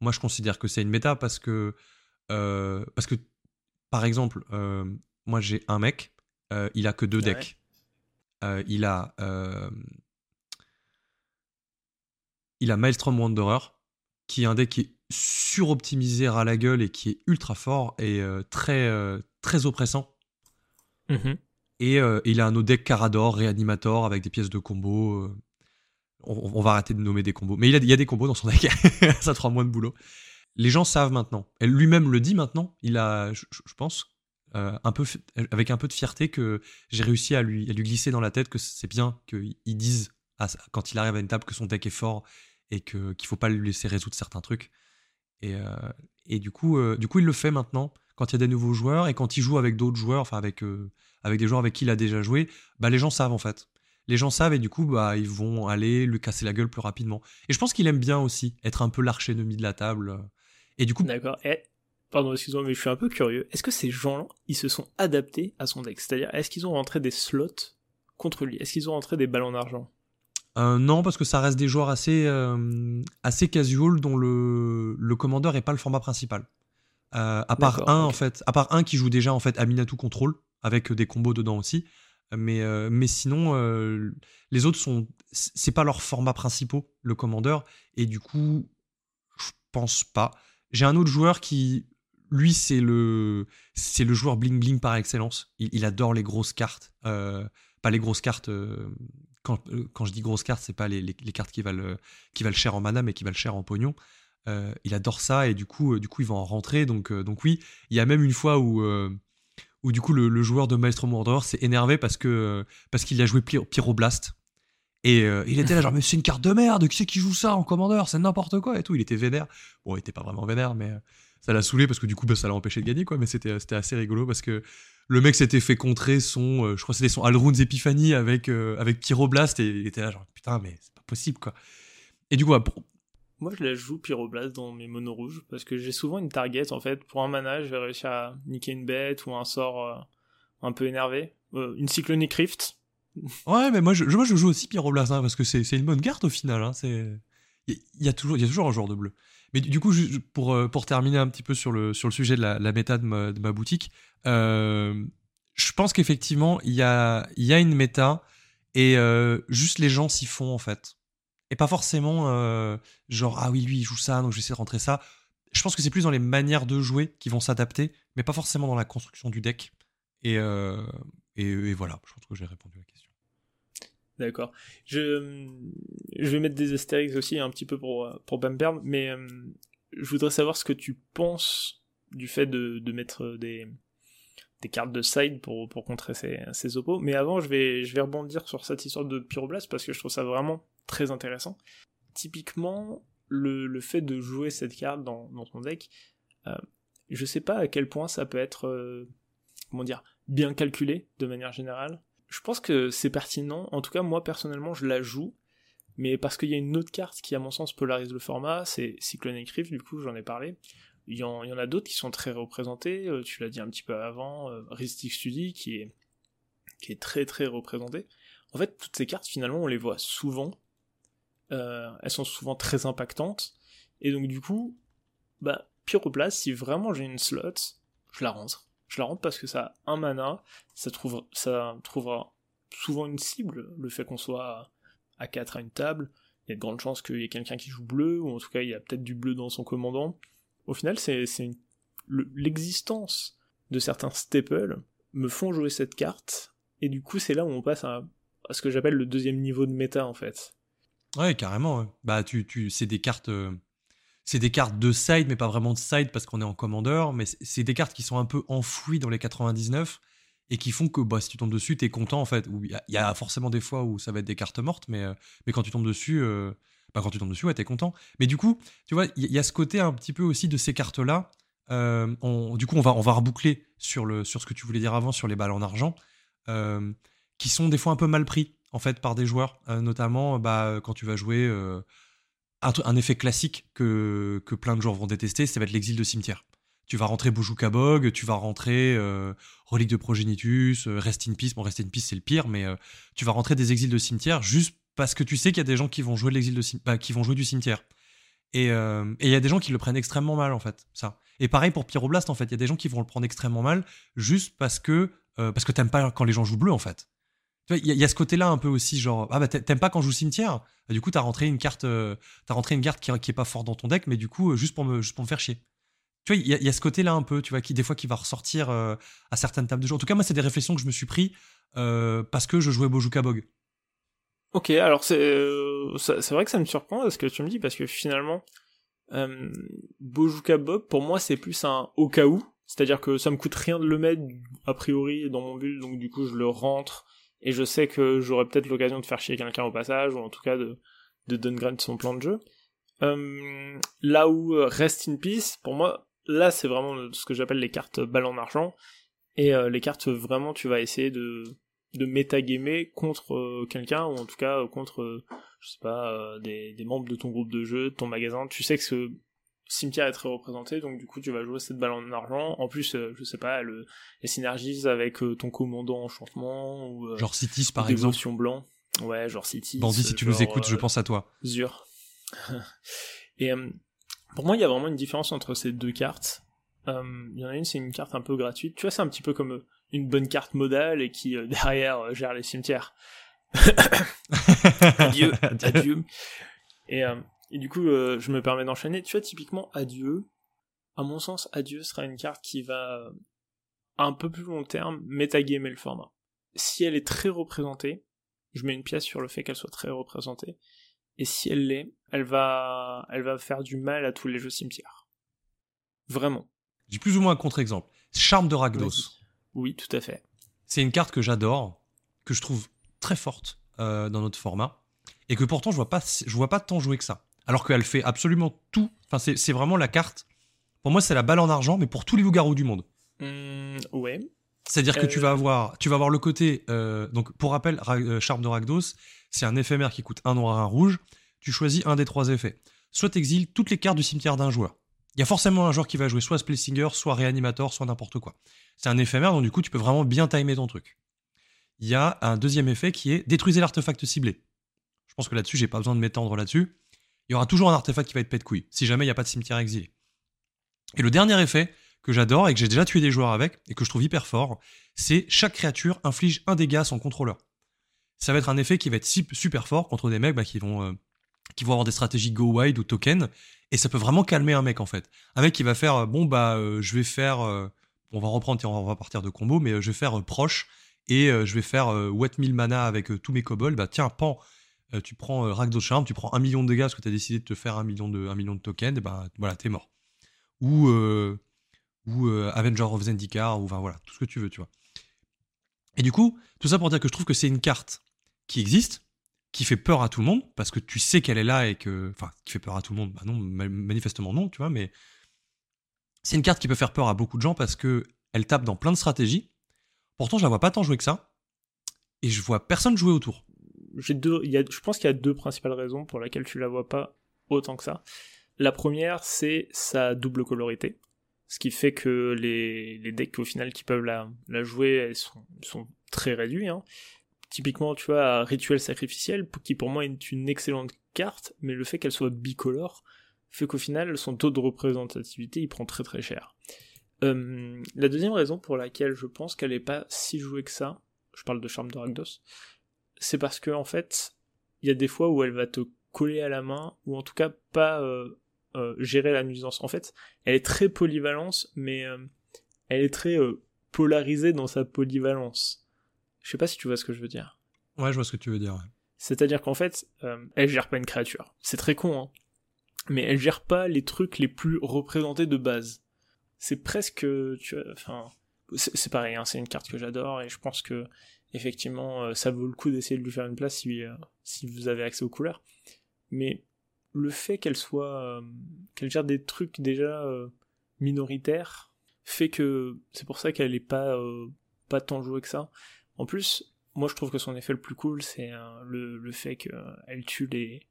moi je considère que c'est une méta parce que, parce que par exemple, euh, moi j'ai un mec, euh, il a que deux decks. Euh, il a il a Maelstrom Wanderer, qui est un deck qui est suroptimisé à la gueule et qui est ultra fort et très, très oppressant. Mmh et il a un autre deck Carador, Réanimator, avec des pièces de combo. On, va arrêter de nommer des combos. Mais il, y a des combos dans son deck. [LAUGHS] ça te rend moins de boulot les gens savent maintenant. Lui-même le dit maintenant. Il a, je, pense, euh, un peu, avec un peu de fierté que j'ai réussi à lui, lui glisser dans la tête que c'est bien qu'il dise quand il arrive à une table que son deck est fort et qu'il faut pas lui laisser résoudre certains trucs. Et, euh, et du coup, euh, du coup, il le fait maintenant quand il y a des nouveaux joueurs et quand il joue avec d'autres joueurs, enfin avec avec des joueurs avec qui il a déjà joué. Bah les gens savent en fait. Les gens savent et du coup, bah, ils vont aller lui casser la gueule plus rapidement. Et je pense qu'il aime bien aussi être un peu l'arch-ennemi de la table. Et du coup. D'accord. Et, pardon, excuse-moi, mais je suis un peu curieux. Est-ce que ces gens-là, ils se sont adaptés à son deck C'est-à-dire, est-ce qu'ils ont rentré des slots contre lui? Est-ce qu'ils ont rentré des ballons d'argent? Euh, non, parce que ça reste des joueurs assez, euh, assez casual dont le, le commandeur est pas le format principal. Euh, à part un en fait, à part un qui joue déjà en fait Aminatou Control avec des combos dedans aussi. Mais, mais sinon, les autres sont, c'est pas leur format principaux, le commandeur, et du coup, je pense pas. J'ai un autre joueur qui, lui, c'est le, c'est le joueur bling bling par excellence. Il, adore les grosses cartes, euh, pas les grosses cartes euh, quand, quand je dis grosses cartes, c'est pas les, les, cartes qui valent, qui valent cher en mana, mais qui valent cher en pognon. Il adore ça et du coup, du coup, il va en rentrer. Donc, donc oui, il y a même une fois où, où du coup, le, joueur de Maestro Mordor s'est énervé parce que parce qu'il a joué Pyroblast. Et il était là, genre, mais c'est une carte de merde, qui c'est qui joue ça en commandeur C'est n'importe quoi et tout. Il était vénère. Bon, il était pas vraiment vénère, mais ça l'a saoulé parce que du coup, bah, ça l'a empêché de gagner, quoi. Mais c'était assez rigolo parce que le mec s'était fait contrer son, euh, je crois c'était son Alrune's Epiphany avec, euh, avec Pyroblast et il était là genre putain mais c'est pas possible quoi. Et du coup, moi je la joue Pyroblast dans mes monos rouges parce que j'ai souvent une target en fait. Pour un mana, je vais réussir à niquer une bête ou un sort euh, un peu énervé. une Cyclonic Rift. [LAUGHS] ouais, mais moi je, moi, je joue aussi Pyroblast hein, parce que c'est une bonne carte au final. Hein, il y, a toujours, il y a toujours un joueur de bleu. Mais du coup, pour, euh, pour terminer un petit peu sur le, sujet de la, la méta de ma, boutique, euh, je pense qu'effectivement, il y a, une méta et euh, juste les gens s'y font en fait. Et pas forcément genre, ah oui, lui, il joue ça, donc je vais essayer de rentrer ça. Je pense que c'est plus dans les manières de jouer qui vont s'adapter, mais pas forcément dans la construction du deck. Et, et voilà, je pense que j'ai répondu à la question. D'accord. Je, vais mettre des astérix aussi un petit peu pour, pour mais euh, je voudrais savoir ce que tu penses du fait de, de mettre des, des cartes de side pour, pour contrer ces, ces oppos. Mais avant, je vais, je vais rebondir sur cette histoire de Pyroblast parce que je trouve ça vraiment très intéressant. Typiquement, le, le fait de jouer cette carte dans, ton deck, euh, je sais pas à quel point ça peut être, euh, comment dire, bien calculé de manière générale je pense que c'est pertinent. En tout cas, moi personnellement, je la joue. Mais parce qu'il y a une autre carte qui, à mon sens, polarise le format, c'est Cyclonic Rift, du coup, j'en ai parlé. Il y en, a d'autres qui sont très représentés. Euh, tu l'as dit un petit peu avant, euh, Study, qui est, qui est très très représenté. En fait, toutes ces cartes, finalement, on les voit souvent. Euh, elles sont souvent très impactantes. Et donc, du coup, bah, Pyroblast, si vraiment j'ai une slot, je la rentre je la rentre parce que ça a un mana, ça, trouve, ça trouvera souvent une cible, le fait qu'on soit à 4 à une table, il y a de grandes chances qu'il y ait quelqu'un qui joue bleu, ou en tout cas il y a peut-être du bleu dans son commandant. Au final, c'est l'existence de certains staples me font jouer cette carte, et du coup c'est là où on passe à, ce que j'appelle le deuxième niveau de méta en fait. Ouais, carrément. Bah, tu, tu, c'est des cartes. Euh, c'est des cartes de side, mais pas vraiment de side parce qu'on est en commandeur, mais c'est des cartes qui sont un peu enfouies dans les 99 et qui font que bah, si tu tombes dessus, t'es content en fait. Il y, a forcément des fois où ça va être des cartes mortes, mais, euh, quand tu tombes dessus, euh, bah, quand tu tombes dessus, ouais, t'es content. Mais du coup, tu vois, il y, a ce côté un petit peu aussi de ces cartes-là. Du coup, on va, on reboucler sur, le, sur ce que tu voulais dire avant sur les balles en argent, qui sont des fois un peu mal pris en fait par des joueurs, notamment bah, quand tu vas jouer un, effet classique que, plein de gens vont détester, ça va être l'exil de cimetière. Tu vas rentrer Bog, tu vas rentrer euh, Relique de Progenitus, euh, Rest in Peace. Bon, Rest in Peace, c'est le pire, mais euh, tu vas rentrer des exils de cimetière juste parce que tu sais qu'il y a des gens qui vont jouer, l'exil de bah, du cimetière. Et il y a des gens qui le prennent extrêmement mal, en fait, ça. Et pareil pour Pyroblast, en fait. Il y a des gens qui vont le prendre extrêmement mal juste parce que, parce que t'aimes pas quand les gens jouent bleu, en fait. Il y, a ce côté-là un peu aussi, genre, ah bah t'aimes pas quand je joue cimetière? Du coup, t'as rentré une carte, euh, rentré une carte qui, qui, est pas forte dans ton deck, mais du coup, euh, juste pour me, juste pour me faire chier. Tu vois, il y, a ce côté-là un peu, tu vois, qui des fois qui va ressortir euh, à certaines tables de jeu. En tout cas, moi, c'est des réflexions que je me suis pris parce que je jouais Bojuka Bog. Ok, alors c'est c'est vrai que ça me surprend ce que tu me dis parce que finalement, Bojuka Bog, pour moi, c'est plus un au cas où. C'est-à-dire que ça me coûte rien de le mettre a priori dans mon build, donc du coup je le rentre et je sais que j'aurai peut-être l'occasion de faire chier quelqu'un au passage, ou en tout cas de, de son plan de jeu. Euh, là où euh, Rest in Peace, pour moi, là c'est vraiment ce que j'appelle les cartes balle en argent, et euh, les cartes vraiment tu vas essayer de, de métagamer contre quelqu'un, ou en tout cas contre, je sais pas, des, membres de ton groupe de jeu, de ton magasin, tu sais que cimetière est très représenté, donc du coup tu vas jouer cette balle en argent. En plus, euh, je sais pas, le, les synergies avec euh, ton commandant enchantement ou euh, genre Cities par exemple. blanc. Ouais, genre Cities. Bandit, si tu nous écoutes, je pense à toi. Zur. [LAUGHS] Et pour moi, il y a vraiment une différence entre ces deux cartes. Il y en a une, c'est une carte un peu gratuite. Tu vois, c'est un petit peu comme une bonne carte modale et qui [LAUGHS] derrière gère les cimetières. [LAUGHS] adieu, adieu. Et et du coup, euh, je me permets d'enchaîner. Tu vois, typiquement, Adieu, à mon sens, Adieu sera une carte qui va, à un peu plus long terme, métagamer le format. Si elle est très représentée, je mets une pièce sur le fait qu'elle soit très représentée. Et si elle l'est, elle va, elle va faire du mal à tous les jeux cimetières. Vraiment. J'ai plus ou moins un contre-exemple. Charme de Rakdos. Oui, tout à fait. C'est une carte que j'adore, que je trouve très forte euh, dans notre format, et que pourtant je vois pas, je vois pas tant jouer que ça. Alors qu'elle fait absolument tout. Enfin, c'est vraiment la carte. Pour moi, c'est la balle en argent, mais pour tous les loups-garous du monde. Mmh, ouais. C'est-à-dire que tu vas avoir, tu vas avoir le côté. Euh, donc, pour rappel, Charme de Rakdos, c'est un éphémère qui coûte un noir et un rouge. Tu choisis un des trois effets. Soit exiles toutes les cartes du cimetière d'un joueur. Il y a forcément un joueur qui va jouer soit Splitzinger, soit Réanimator, soit n'importe quoi. C'est un éphémère, donc du coup, tu peux vraiment bien timer ton truc. Il y a un deuxième effet qui est détruisez l'artefact ciblé. Je pense que là-dessus, j'ai pas besoin de m'étendre là-dessus. Il y aura toujours un artefact qui va être pète couille, si jamais il n'y a pas de cimetière exilé. Et le dernier effet que j'adore et que j'ai déjà tué des joueurs avec, et que je trouve hyper fort, c'est chaque créature inflige un dégât à son contrôleur. Ça va être un effet qui va être super fort contre des mecs bah, qui vont euh, qui vont avoir des stratégies go wide ou token et ça peut vraiment calmer un mec en fait. Un mec qui va faire bon bah euh, je vais faire euh, on va reprendre on va partir de combo mais je vais faire proche et je vais faire wet mill mana avec tous mes kobolds bah tiens pan tu prends Rakdos Charm, tu prends un million de dégâts parce que tu as décidé de te faire un million de, tokens, et bah voilà, t'es mort. Ou, ou Avenger of Zendikar, ou enfin voilà, tout ce que tu veux, tu vois. Et du coup, tout ça pour dire que je trouve que c'est une carte qui existe, qui fait peur à tout le monde, parce que tu sais qu'elle est là et que. Enfin, qui fait peur à tout le monde, bah non, manifestement non, tu vois, mais. C'est une carte qui peut faire peur à beaucoup de gens parce que elle tape dans plein de stratégies. Pourtant, je la vois pas tant jouer que ça. Et je vois personne jouer autour. Je pense qu'il y a deux principales raisons pour lesquelles tu la vois pas autant que ça. La première, c'est sa double colorité. Ce qui fait que les, decks au final qui peuvent la, jouer, elles sont, très réduits. Hein typiquement, tu vois, Rituel Sacrificiel, qui pour moi est une excellente carte, mais le fait qu'elle soit bicolore fait qu'au final, son taux de représentativité, il prend très très cher. Euh, la deuxième raison pour laquelle je pense qu'elle n'est pas si jouée que ça, je parle de Charme de Rakdos, c'est parce que en fait, il y a des fois où elle va te coller à la main, ou en tout cas pas euh, euh, gérer la nuisance. En fait, elle est très polyvalente, mais elle est très polarisée dans sa polyvalence. Je sais pas si tu vois ce que je veux dire. Ouais, je vois ce que tu veux dire. C'est-à-dire qu'en fait, euh, elle gère pas une créature. C'est très con, hein. Mais elle gère pas les trucs les plus représentés de base. C'est presque, tu vois, enfin, c'est pareil, hein, c'est une carte que j'adore et je pense que effectivement, euh, ça vaut le coup d'essayer de lui faire une place si, euh, si vous avez accès aux couleurs. Mais le fait qu'elle soit, qu'elle gère des trucs déjà minoritaires fait que c'est pour ça qu'elle est pas pas tant jouée que ça. En plus, moi je trouve que son effet le plus cool, c'est euh, le, fait qu'elle tue les,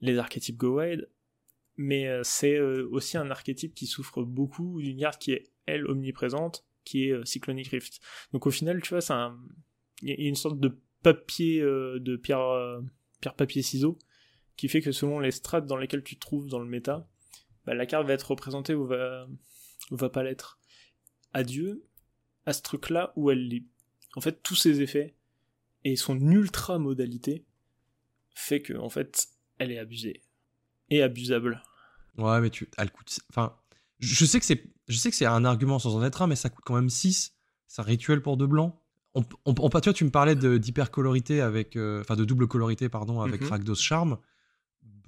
les archétypes go wide, mais euh, c'est euh, aussi un archétype qui souffre beaucoup d'une carte qui est, elle, omniprésente, qui est Cyclonic Rift. Donc au final, tu vois, c'est il y a une sorte de papier, de pierre, pierre papier ciseau, qui fait que selon les strates dans lesquelles tu te trouves dans le méta, bah, la carte va être représentée ou va, va pas l'être. Adieu à ce truc-là où elle est en fait, tous ces effets et son ultra modalité fait que, en fait, elle est abusée. Et abusable. Ouais, mais tu. Elle coûte. Enfin, je sais que c'est. Je sais que c'est un argument sans en être un, mais ça coûte quand même 6. C'est un rituel pour deux blancs. On, on, tu vois, tu me parlais d'hypercolorité avec. Euh, enfin, de double colorité, pardon, avec mm Charm.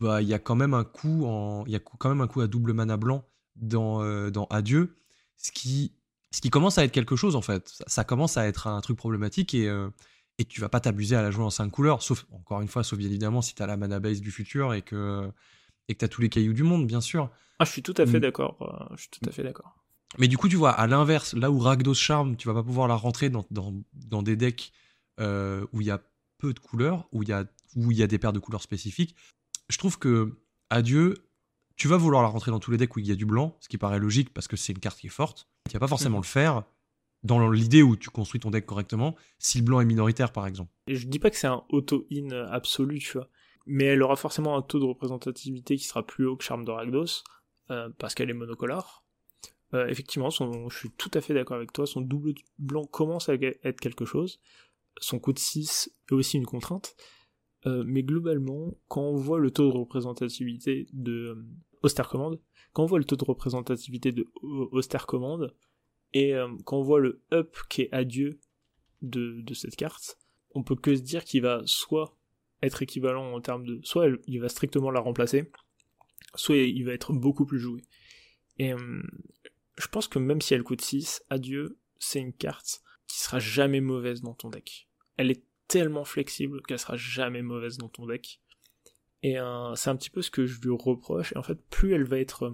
Bah, il y a quand même un coup en. Il y a quand même un coup à double mana blanc dans, euh, dans Adieu. Ce qui ce qui commence à être quelque chose en fait. Ça, commence à être un truc problématique et, euh, et tu vas pas t'abuser à la jouer en 5 couleurs, sauf, encore une fois, sauf bien évidemment si tu as la mana base du futur et que et que tu as tous les cailloux du monde, bien sûr. Ah, je suis tout à fait mm. d'accord. Euh, je suis tout à fait d'accord. Mais du coup, tu vois, à l'inverse, là où Ragdos Charm, tu vas pas pouvoir la rentrer dans, dans, dans des decks euh, où il y a peu de couleurs, où il y a, où il y a des paires de couleurs spécifiques, je trouve que Adieu, tu vas vouloir la rentrer dans tous les decks où il y a du blanc, ce qui paraît logique parce que c'est une carte qui est forte. Tu vas pas forcément mhm. le faire dans l'idée où tu construis ton deck correctement si le blanc est minoritaire par exemple. Et je dis pas que c'est un auto-in absolu, tu vois, mais elle aura forcément un taux de représentativité qui sera plus haut que Charme de Ragdos euh, parce qu'elle est monocolore. Euh, effectivement, son, je suis tout à fait d'accord avec toi, son double blanc commence à être quelque chose. Son coup de 6 est aussi une contrainte. Euh, mais globalement, quand on voit le taux de représentativité de Auster Command, quand on voit le taux de représentativité de Auster Command, et euh, quand on voit le up qui est adieu de, de cette carte, on peut que se dire qu'il va soit être équivalent en termes de. Soit il va strictement la remplacer, soit il va être beaucoup plus joué. Euh, je pense que même si elle coûte 6, adieu, c'est une carte qui sera jamais mauvaise dans ton deck. Elle est tellement flexible qu'elle sera jamais mauvaise dans ton deck. Et euh, c'est un petit peu ce que je lui reproche. Et en fait, plus elle va être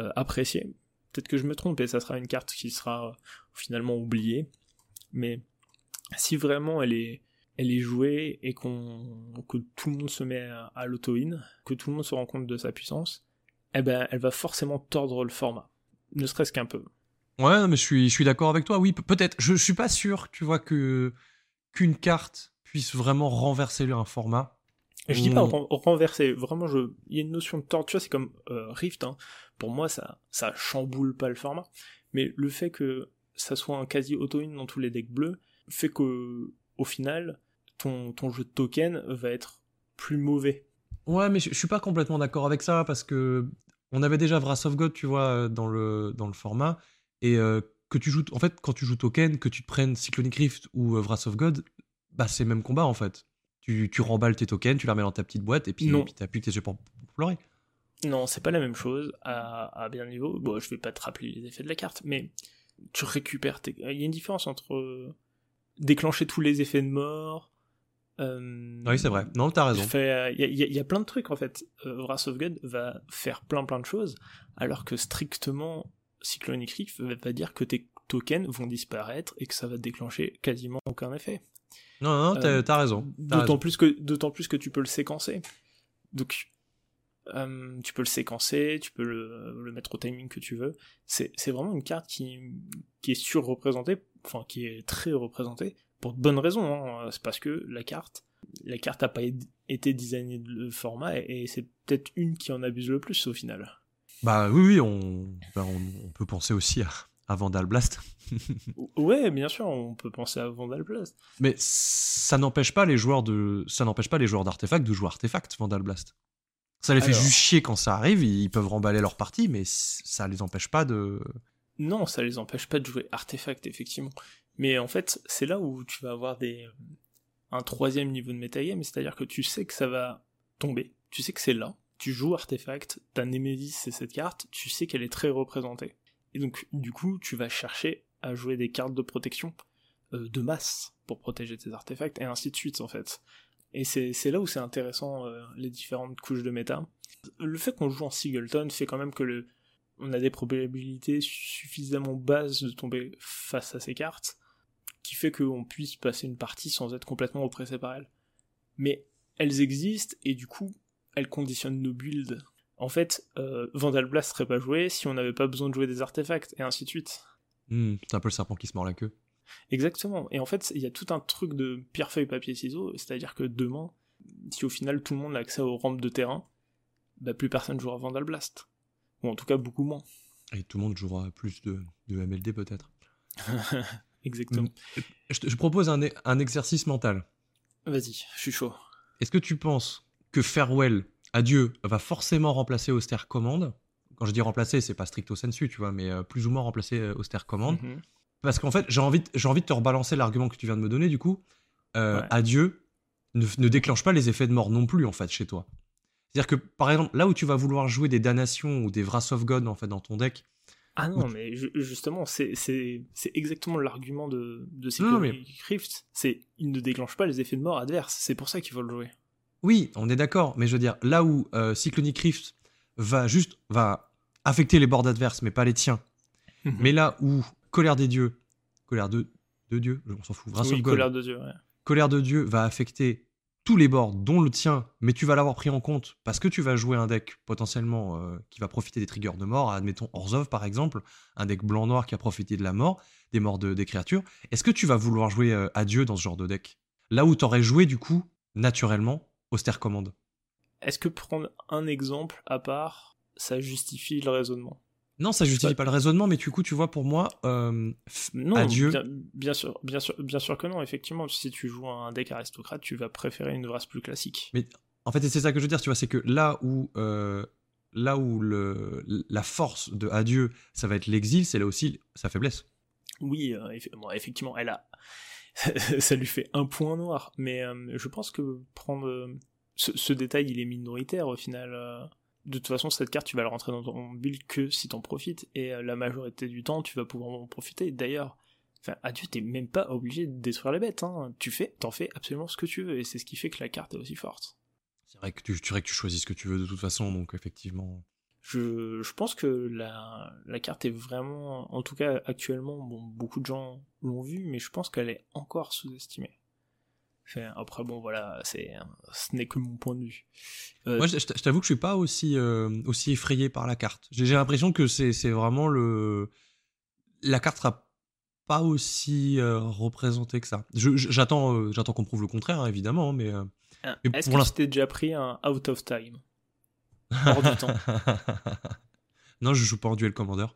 euh, appréciée, peut-être que je me trompe et ça sera une carte qui sera finalement oubliée. Mais si vraiment elle est, elle est jouée et qu'on, que tout le monde se met à, l'auto-in, que tout le monde se rend compte de sa puissance, eh ben, elle va forcément tordre le format. Ne serait-ce qu'un peu. Ouais, mais je suis, je suis d'accord avec toi. Oui, peut-être. Je, je suis pas sûr, tu vois, que qu'une carte puisse vraiment renverser un format. Je dis pas renverser, vraiment, je... il y a une notion de tort, tu vois, c'est comme euh, Rift, hein. pour moi, ça, ça chamboule pas le format, mais le fait que ça soit un quasi auto-in dans tous les decks bleus, fait que, au final, ton, ton jeu de token va être plus mauvais. Ouais, mais je, suis pas complètement d'accord avec ça, parce que on avait déjà Wrath of God, tu vois, dans le, dans le format, et euh, que tu joues, en fait, quand tu joues token, que tu te prennes Cyclonic Rift ou euh, Wrath of God, bah c'est le même combat en fait. Tu, tu remballes tes tokens, tu les remets dans ta petite boîte et puis, tu puis t'appuies tes pour, pleurer. Non, c'est pas la même chose à, bien niveau. Bon, je vais pas te rappeler les effets de la carte, mais tu récupères tes... Il y a une différence entre euh, déclencher tous les effets de mort. Euh, oui, c'est vrai. Non, t'as raison. Il y, y, a plein de trucs en fait. Euh, Wrath of God va faire plein plein de choses, alors que strictement Cyclonic Rift va dire que tes tokens vont disparaître et que ça va déclencher quasiment aucun effet. Non, non, t'as, euh, raison. d'autant, Plus que, d'autant plus que tu peux le séquencer. Donc, euh, tu peux le séquencer, tu peux le, mettre au timing que tu veux. C'est, vraiment une carte qui, qui est surreprésentée, enfin qui est très représentée, pour de bonnes raisons. Hein. C'est parce que la carte, la carte n'a pas été designée de format, et, c'est peut-être une qui en abuse le plus au final. Bah oui, oui, on, bah, on peut penser aussi à, à Vandal Blast. [LAUGHS] ouais, bien sûr, on peut penser à Vandal Blast. Mais ça n'empêche pas les joueurs de, ça n'empêche pas les joueurs d'artefacts de jouer artefact Vandal Blast. Ça les fait juste chier quand ça arrive, ils peuvent remballer leur partie, mais ça les empêche pas de. Non, ça les empêche pas de jouer artefact, effectivement. Mais en fait, c'est là où tu vas avoir des un troisième niveau de metagame, c'est-à-dire que tu sais que ça va tomber, tu sais que c'est là, tu joues artefact, ta Nemesis c'est cette carte, tu sais qu'elle est très représentée. Et donc, du coup, tu vas chercher à jouer des cartes de protection euh, de masse pour protéger tes artefacts, et ainsi de suite, en fait. Et c'est là où c'est intéressant, euh, les différentes couches de méta. Le fait qu'on joue en Singleton fait quand même que le, on a des probabilités suffisamment basses de tomber face à ces cartes, qui fait qu'on puisse passer une partie sans être complètement oppressé par elles. Mais elles existent, et du coup, elles conditionnent nos builds en fait, euh, Vandal Blast serait pas joué si on n'avait pas besoin de jouer des artefacts, et ainsi de suite. Hmm, c'est un peu le serpent qui se mord la queue. Exactement. Et en fait, il y a tout un truc de pierre, feuille, papier, ciseaux, c'est-à-dire que demain, si au final tout le monde a accès aux rampes de terrain, bah plus personne jouera Vandal Blast. Ou en tout cas beaucoup moins. Et tout le monde jouera plus de, MLD peut-être. [LAUGHS] Exactement. Hmm. Je, propose un, un exercice mental. Vas-y, je suis chaud. Est-ce que tu penses que Farewell Adieu va forcément remplacer Auster Command. Quand je dis remplacer, c'est pas stricto sensu, tu vois, mais euh, plus ou moins remplacer euh, Auster Command. Mhm. Parce qu'en fait, j'ai envie, j'ai envie de te rebalancer l'argument que tu viens de me donner, du coup. Euh, adieu ne, déclenche pas les effets de mort non plus, en fait, chez toi. C'est-à-dire que, par exemple, là où tu vas vouloir jouer des Danations ou des Wrath of God, en fait, dans ton deck. Ah non, mais justement, c'est, exactement l'argument de, de ces mais... Rift. C'est, il ne déclenche pas les effets de mort adverses. C'est pour ça qu'il faut le jouer. Oui, on est d'accord, mais je veux dire, là où euh, Cyclonic Rift va juste va affecter les bords adverses, mais pas les tiens, mhm. mais là où Colère des dieux, Colère de, de Dieu, on s'en fout, oui, Colère de Dieu, ouais. Colère de Dieu va affecter tous les bords, dont le tien, mais tu vas l'avoir pris en compte parce que tu vas jouer un deck potentiellement euh, qui va profiter des triggers de mort, admettons Orzhov par exemple, un deck blanc-noir qui a profité de la mort, des morts de, des créatures. Est-ce que tu vas vouloir jouer euh, à Dieu dans ce genre de deck? Là où tu aurais joué du coup, naturellement, Auster commande. Est-ce que prendre un exemple à part, ça justifie le raisonnement? Non, ça justifie pas... le raisonnement, mais du coup, tu vois, pour moi, euh, non, adieu. Bien, sûr, bien sûr, bien sûr que non. Effectivement, si tu joues un deck aristocrate, tu vas préférer une race plus classique. Mais en fait, c'est ça que je veux dire, tu vois, c'est que là où euh, là où le, la force de adieu, ça va être l'exil, c'est là aussi sa faiblesse. Oui, euh, effectivement, elle a [LAUGHS] ça lui fait un point noir. Mais je pense que prendre ce, détail, il est minoritaire au final. De toute façon, cette carte, tu vas le rentrer dans ton build que si t'en profites, et la majorité du temps, tu vas pouvoir en profiter. D'ailleurs, Enfin, adieu, t'es même pas obligé de détruire les bêtes. Hein. Tu fais, t'en fais absolument ce que tu veux, et c'est ce qui fait que la carte est aussi forte. C'est vrai que tu, tu, que tu choisis ce que tu veux de toute façon, donc effectivement. Je, je pense que la, la, carte est vraiment, en tout cas actuellement, bon, beaucoup de gens l'ont vu, mais je pense qu'elle est encore sous-estimée. Enfin, après, bon, voilà, c'est, ce n'est que mon point de vue. Euh, Moi, je, t'avoue que je suis pas aussi, euh, aussi effrayé par la carte. J'ai, l'impression que c'est, c'est vraiment le. La carte sera pas aussi euh, représenté que ça. J'attends euh, j'attends qu'on prouve le contraire, hein, évidemment, mais. Euh, ah, est-ce que tu t'es déjà pris un out of time? Hors du temps [LAUGHS] Non, je joue pas en duel commander.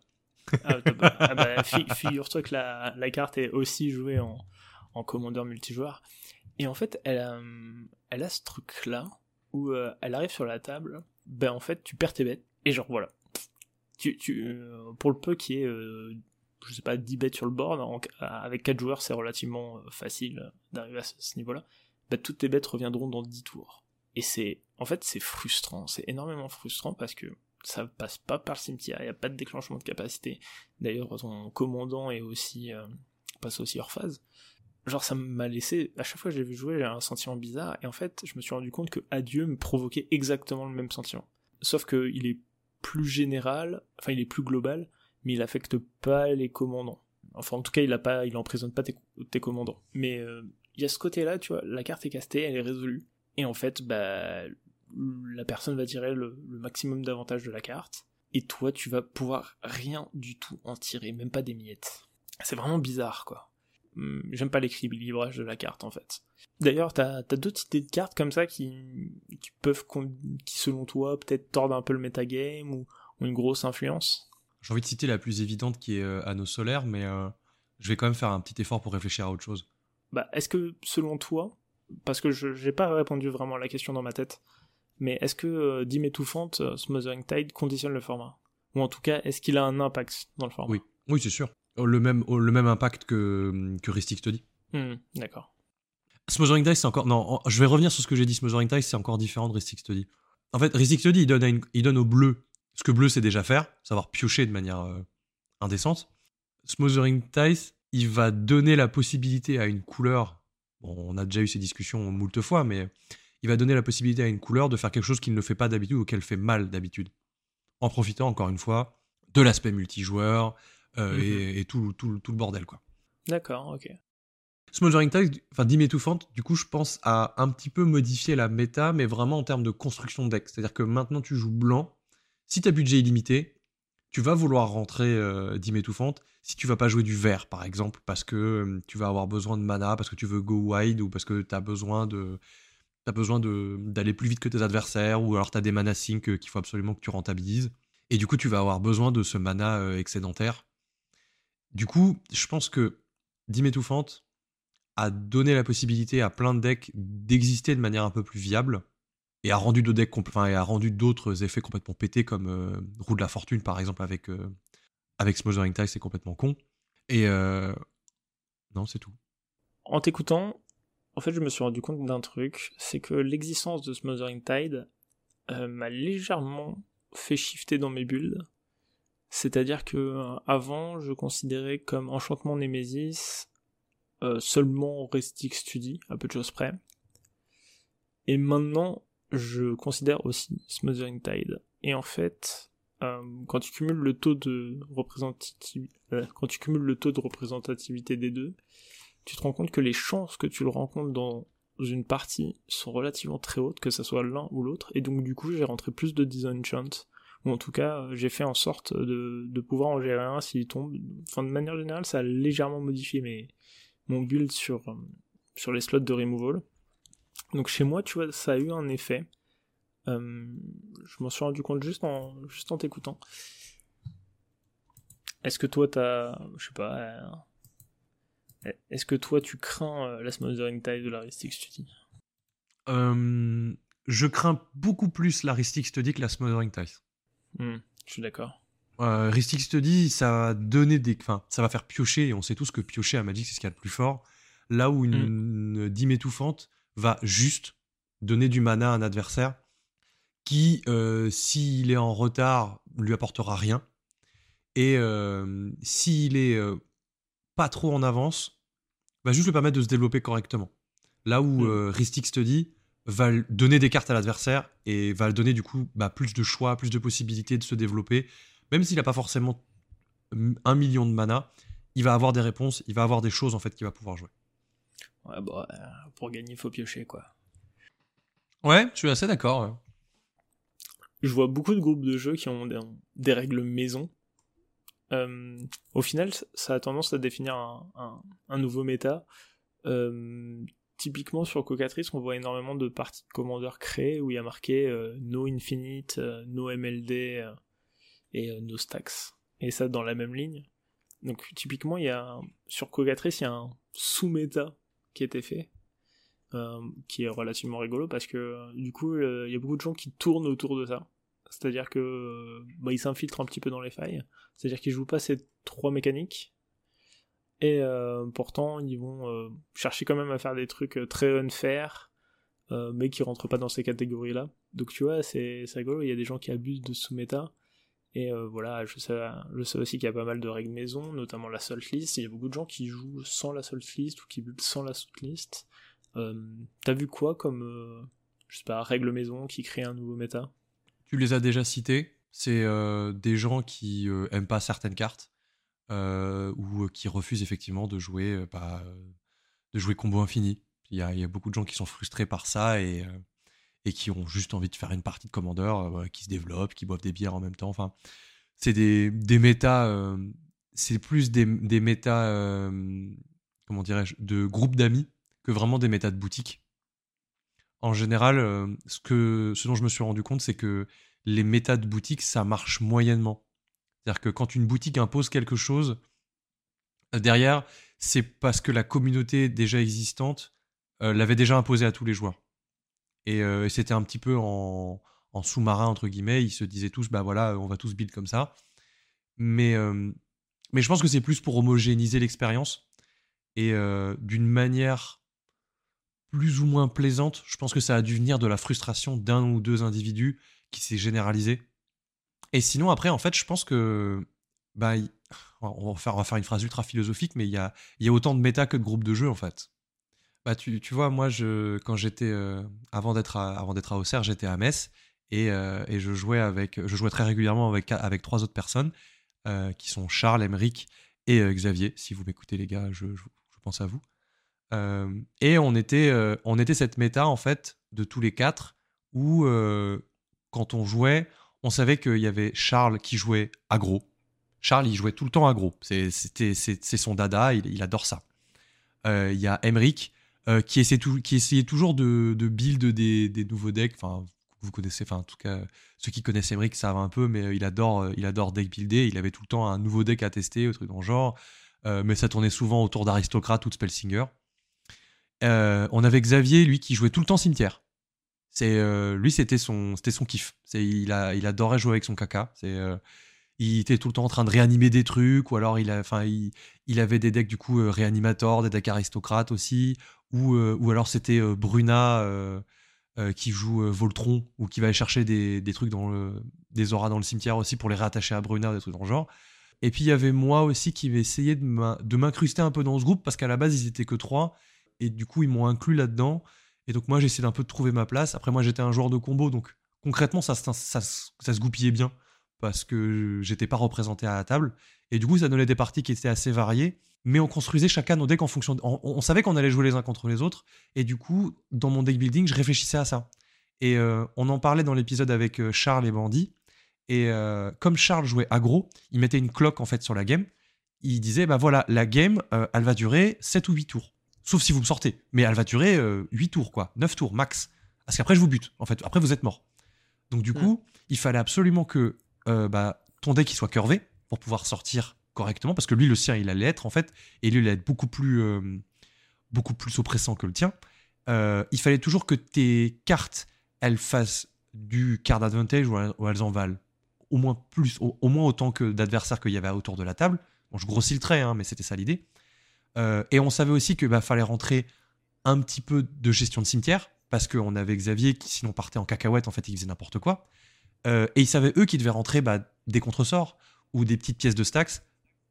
ah, bah, ah bah, [LAUGHS] Figure-toi que la, la, carte est aussi jouée en, en commandeur multijoueur. Et en fait, elle a, elle a ce truc-là où elle arrive sur la table, ben en fait, tu perds tes bêtes, et genre voilà. Tu, tu, pour le peu qui est je sais pas, 10 bêtes sur le board, avec 4 joueurs, c'est relativement euh, facile d'arriver à ce, niveau-là, bah, toutes tes bêtes reviendront dans 10 tours. Et c'est, en fait, c'est frustrant, c'est énormément frustrant parce que ça passe pas par le cimetière, il n'y a pas de déclenchement de capacité. D'ailleurs, ton commandant est aussi, euh, passe aussi hors phase. Genre, ça m'a laissé, à chaque fois que j'ai vu jouer, j'ai un sentiment bizarre, et en fait, je me suis rendu compte que Adieu me provoquait exactement le même sentiment. Sauf qu'il est plus général, enfin, il est plus global, mais il affecte pas les commandants. Enfin, en tout cas, il a pas, il pas tes, commandants. Mais euh, il y a ce côté-là, tu vois, la carte est castée, elle est résolue, et en fait, bah, la personne va tirer le, maximum d'avantages de la carte, et toi, tu vas pouvoir rien du tout en tirer, même pas des miettes. C'est vraiment bizarre, quoi. Hum, j'aime pas l'équilibrage de la carte, en fait. D'ailleurs, t'as as, d'autres idées de cartes comme ça qui, qui peuvent, qui selon toi, peut-être tordent un peu le metagame ou ont une grosse influence? J'ai envie de citer la plus évidente qui est euh, Anneau solaire, mais euh, je vais quand même faire un petit effort pour réfléchir à autre chose. Bah, est-ce que, selon toi, parce que je n'ai pas répondu vraiment à la question dans ma tête, mais est-ce que euh, Dim étouffante, Smothering Tide, conditionne le format? Ou en tout cas, est-ce qu'il a un impact dans le format? Oui, oui c'est sûr. Le même, le même impact que, que Ristic Study. Hmm, d'accord. Smothering Tide, c'est encore. Non, je vais revenir sur ce que j'ai dit. Smothering Tide, c'est encore différent de Ristic Study. En fait, Ristic Study, il donne, il donne au bleu ce que bleu sait déjà faire, savoir piocher de manière euh, indécente. Smothering Ties, il va donner la possibilité à une couleur, bon, on a déjà eu ces discussions moult fois, mais il va donner la possibilité à une couleur de faire quelque chose qu'il ne fait pas d'habitude ou qu'elle fait mal d'habitude. En profitant, encore une fois, de l'aspect multijoueur euh, mhm. et, tout, tout, le bordel, quoi. D'accord, ok. Smothering Ties, enfin Dime étouffante, du coup, je pense à un petit peu modifier la méta, mais vraiment en termes de construction de deck. C'est-à-dire que maintenant, tu joues blanc, si tu as budget illimité, tu vas vouloir rentrer euh, étouffante si tu vas pas jouer du vert, par exemple, parce que euh, tu vas avoir besoin de mana, parce que tu veux go wide, ou parce que tu as besoin de as besoin d'aller plus vite que tes adversaires, ou alors tu as des mana sync euh, qu'il faut absolument que tu rentabilises. Et du coup, tu vas avoir besoin de ce mana excédentaire. Du coup, je pense que Dime étouffante a donné la possibilité à plein de decks d'exister de manière un peu plus viable et a rendu rendu d'autres effets complètement pétés comme euh, Roue de la Fortune par exemple avec euh, avec Smothering Tide, c'est complètement con. Et euh, non, c'est tout. En t'écoutant, en fait, je me suis rendu compte d'un truc, c'est que l'existence de Smothering Tide m'a légèrement fait shifter dans mes builds. C'est-à-dire que avant, je considérais comme enchantement Nemesis seulement Restic Study, à peu de choses près. Et maintenant, je considère aussi Smothering Tide. Et en fait, euh, quand tu cumules le taux de représentativité, euh, quand tu cumules le taux de représentativité des deux, tu te rends compte que les chances que tu le rencontres dans une partie sont relativement très hautes, que ce soit l'un ou l'autre, et donc du coup j'ai rentré plus de disenchant, ou en tout cas j'ai fait en sorte de, de pouvoir en gérer un s'il tombe. Enfin de manière générale ça a légèrement modifié mes, mon build sur, euh, sur les slots de removal. Donc chez moi, tu vois, ça a eu un effet. Euh, je m'en suis rendu compte juste en, juste en t'écoutant. Est-ce que toi, t'as. Je sais pas. Euh, est-ce que toi, tu crains euh, la Smothering Tide de la Study? Je crains beaucoup plus la Study que la Smothering Tide. Hmm, je suis d'accord. Ristic Study, ça va donner des. Enfin, ça va faire piocher, et on sait tous que piocher à Magic, c'est ce qu'il y a de plus fort. là où une, mm. dîme étouffante va juste donner du mana à un adversaire qui, euh, s'il est en retard, lui apportera rien. Et euh, s'il est euh, pas trop en avance, va juste lui permettre de se développer correctement. Là où mm. Ristix te dit, va donner des cartes à l'adversaire et va donner du coup bah, plus de choix, plus de possibilités de se développer. Même s'il n'a pas forcément un million de mana, il va avoir des réponses, il va avoir des choses en fait qu'il va pouvoir jouer. Ouais, bah, pour gagner, il faut piocher quoi. Ouais, je suis assez d'accord. Je vois beaucoup de groupes de jeux qui ont des, règles maison. Euh, au final, ça a tendance à définir un, nouveau méta. Euh, typiquement sur Cocatrice, on voit énormément de parties de commandeurs créées où il y a marqué euh, No Infinite, euh, No MLD euh, et No Stacks. Et ça dans la même ligne. Donc typiquement, il y a sur Cocatrice, il y a un sous-méta qui été fait, qui est relativement rigolo parce que du coup, il y a beaucoup de gens qui tournent autour de ça. C'est-à-dire que bah, ils s'infiltrent un petit peu dans les failles. C'est-à-dire qu'ils jouent pas ces trois mécaniques, et euh, pourtant, ils vont euh, chercher quand même à faire des trucs euh, très unfair, mais qui rentrent pas dans ces catégories-là. Donc tu vois, c'est rigolo, il y a des gens qui abusent de sous-méta. Et voilà, je sais, aussi qu'il y a pas mal de règles maison, notamment la salt list. Il y a beaucoup de gens qui jouent sans la salt list ou qui build sans la salt list. T'as vu quoi comme, je sais pas, règle maison qui crée un nouveau méta? Tu les as déjà cités. C'est des gens qui aiment pas certaines cartes euh, ou euh, qui refusent effectivement de jouer, euh, bah, de jouer combo infini. Il y, a, beaucoup de gens qui sont frustrés par ça et, qui ont juste envie de faire une partie de commandeur, qui se développent, qui boivent des bières en même temps. Enfin, c'est des, des c'est plus des, des méta, comment dirais-je, de groupes d'amis que vraiment des méta de boutique. En général, ce, ce dont je me suis rendu compte, c'est que les méta de boutique, ça marche moyennement. C'est-à-dire que quand une boutique impose quelque chose, euh, derrière, c'est parce que la communauté déjà existante euh, l'avait déjà imposé à tous les joueurs. Et, euh, c'était un petit peu en, sous-marin, entre guillemets. Ils se disaient tous, bah voilà, on va tous build comme ça. Mais, je pense que c'est plus pour homogénéiser l'expérience. Et d'une manière plus ou moins plaisante, je pense que ça a dû venir de la frustration d'un ou deux individus qui s'est généralisé et sinon, après, en fait, je pense que. Bah, [SIGHS] on, va faire, une phrase ultra philosophique, mais il y a, y a autant de méta que de groupes de jeux, en fait. Bah, tu, tu vois, moi, je, quand j'étais. Euh, avant d'être à, avant d'être à Auxerre, j'étais à Metz. Et, euh, et, je jouais avec je jouais très régulièrement avec avec trois autres personnes euh, qui sont Charles, Emeric et Xavier. Si vous m'écoutez les gars, je, je, pense à vous. et on était on était cette méta en fait de tous les quatre où quand on jouait, on savait qu'il y avait Charles qui jouait aggro. Charles, il jouait tout le temps aggro. C'est son dada, il, adore ça. Euh, il y a Emric euh, qui, essayait toujours de, build des, nouveaux decks. Enfin, vous connaissez, en tout cas ceux qui connaissent Emric savent un peu, mais il adore, il adore deck builder. Il avait tout le temps un nouveau deck à tester, un truc dans le genre. Euh, mais ça tournait souvent autour d'aristocrate ou de spellsinger. on avait Xavier, lui, qui jouait tout le temps cimetière. C'est euh, lui, c'était son, c'était son kiff. C'est il a, adorait jouer avec son caca. C'est euh, il était tout le temps en train de réanimer des trucs, ou alors il, il, avait des decks du coup euh, réanimator, des decks aristocrates aussi, ou, ou alors c'était Bruna qui joue Voltron ou qui va aller chercher des, trucs dans des auras dans le cimetière aussi pour les réattacher à Bruna, des trucs dans le genre. Et puis il y avait moi aussi qui vais essayer de m'incruster un peu dans ce groupe parce qu'à la base ils étaient que trois et du coup ils m'ont inclus là-dedans. Et donc moi j'essayais un peu de trouver ma place. Après moi j'étais un joueur de combo, donc concrètement ça, se goupillait bien parce que j'étais pas représenté à la table. Et du coup ça donnait des parties qui étaient assez variées. Mais on construisait chacun nos decks en fonction. On, savait qu'on allait jouer les uns contre les autres. Et du coup, dans mon deck building, je réfléchissais à ça. Et euh, on en parlait dans l'épisode avec euh, Charles et Bandy. Et euh, comme Charles jouait aggro, il mettait une cloque en fait sur la game. Il disait bah voilà, la game, elle va durer 7 ou 8 tours. Sauf si vous me sortez. Mais elle va durer 8 euh, tours, quoi. 9 tours, max. Parce qu'après, je vous bute. En fait, après, vous êtes mort. Donc, du coup, il fallait absolument que euh, bah, ton deck il soit curvé pour pouvoir sortir correctement. Parce que lui, le sien, il allait être, en fait. Et lui, il allait être beaucoup plus, euh, beaucoup plus oppressant que le tien. il fallait toujours que tes cartes, elles fassent du card advantage ou elles en valent au moins plus, au, moins autant que d'adversaires qu'il y avait autour de la table. Bon, je grossis le trait, hein, mais c'était ça l'idée. Euh, et on savait aussi qu'il bah, fallait rentrer un petit peu de gestion de cimetière, parce qu'on avait Xavier qui sinon partait en cacahuète, en fait, il faisait n'importe quoi. Euh, et ils savaient, eux, qu'ils devaient rentrer bah, des contresorts ou des petites pièces de stacks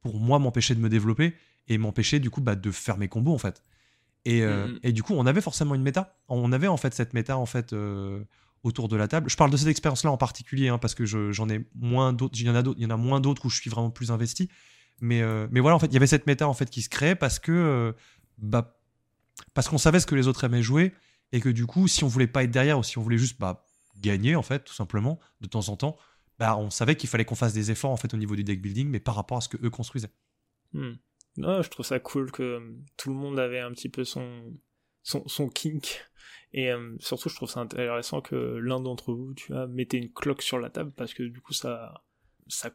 pour moi m'empêcher de me développer et m'empêcher du coup bah, de faire mes combos en fait. Et, euh, et du coup, on avait forcément une méta. On avait en fait cette méta en fait autour de la table. Je parle de cette expérience-là en particulier hein, parce que je- j'en ai moins d'autres. Il y en a d'autres. Il y en a moins d'autres où je suis vraiment plus investi. Mais, euh, mais voilà, en fait, il y avait cette méta en fait qui se créait parce que euh, bah, parce qu'on savait ce que les autres aimaient jouer et que du coup, si on voulait pas être derrière ou si on voulait juste bah, gagner en fait, tout simplement, de temps en temps, bah, on savait qu'il fallait qu'on fasse des efforts en fait au niveau du deck building, mais par rapport à ce que eux construisaient. Hmm. Je trouve ça cool que euh, tout le monde avait un petit peu son, son, kink. Et surtout, je trouve ça intéressant que l'un d'entre vous, tu vois, mettez une cloque sur la table parce que du coup, ça, ça,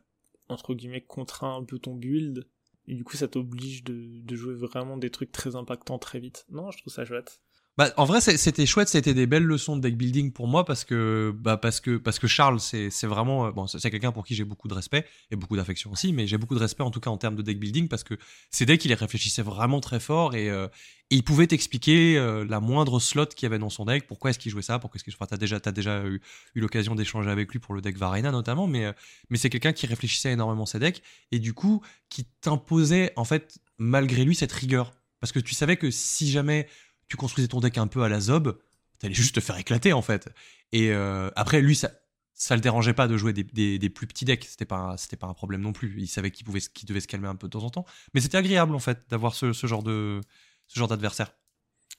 entre guillemets, contraint un peu ton build. Et du coup, ça t'oblige de, de jouer vraiment des trucs très impactants très vite. Non, je trouve ça chouette. Bah, en vrai, c'était chouette, c'était des belles leçons de deck building pour moi parce que, bah, parce que, parce que Charles, c'est vraiment, euh, bon, c'est quelqu'un pour qui j'ai beaucoup de respect et beaucoup d'affection aussi, mais j'ai beaucoup de respect en tout cas en termes de deck building parce que ces decks, il les réfléchissait vraiment très fort et, euh, il pouvait t'expliquer euh, la moindre slot qu'il y avait dans son deck, pourquoi est-ce qu'il jouait ça, pourquoi est-ce qu'il, enfin, t'as déjà, t'as déjà eu, eu l'occasion d'échanger avec lui pour le deck Varena notamment, mais, mais c'est quelqu'un qui réfléchissait énormément ses decks et du coup, qui t'imposait en fait, malgré lui, cette rigueur. Parce que tu savais que si jamais tu construisais ton deck un peu à la zob, t'allais juste te faire éclater en fait. Et euh, après, lui, ça, ça le dérangeait pas de jouer des, plus petits decks. C'était pas, pas un problème non plus. Il savait qu'il pouvait, devait se calmer un peu de temps en temps. Mais c'était agréable en fait d'avoir ce, genre d'adversaire.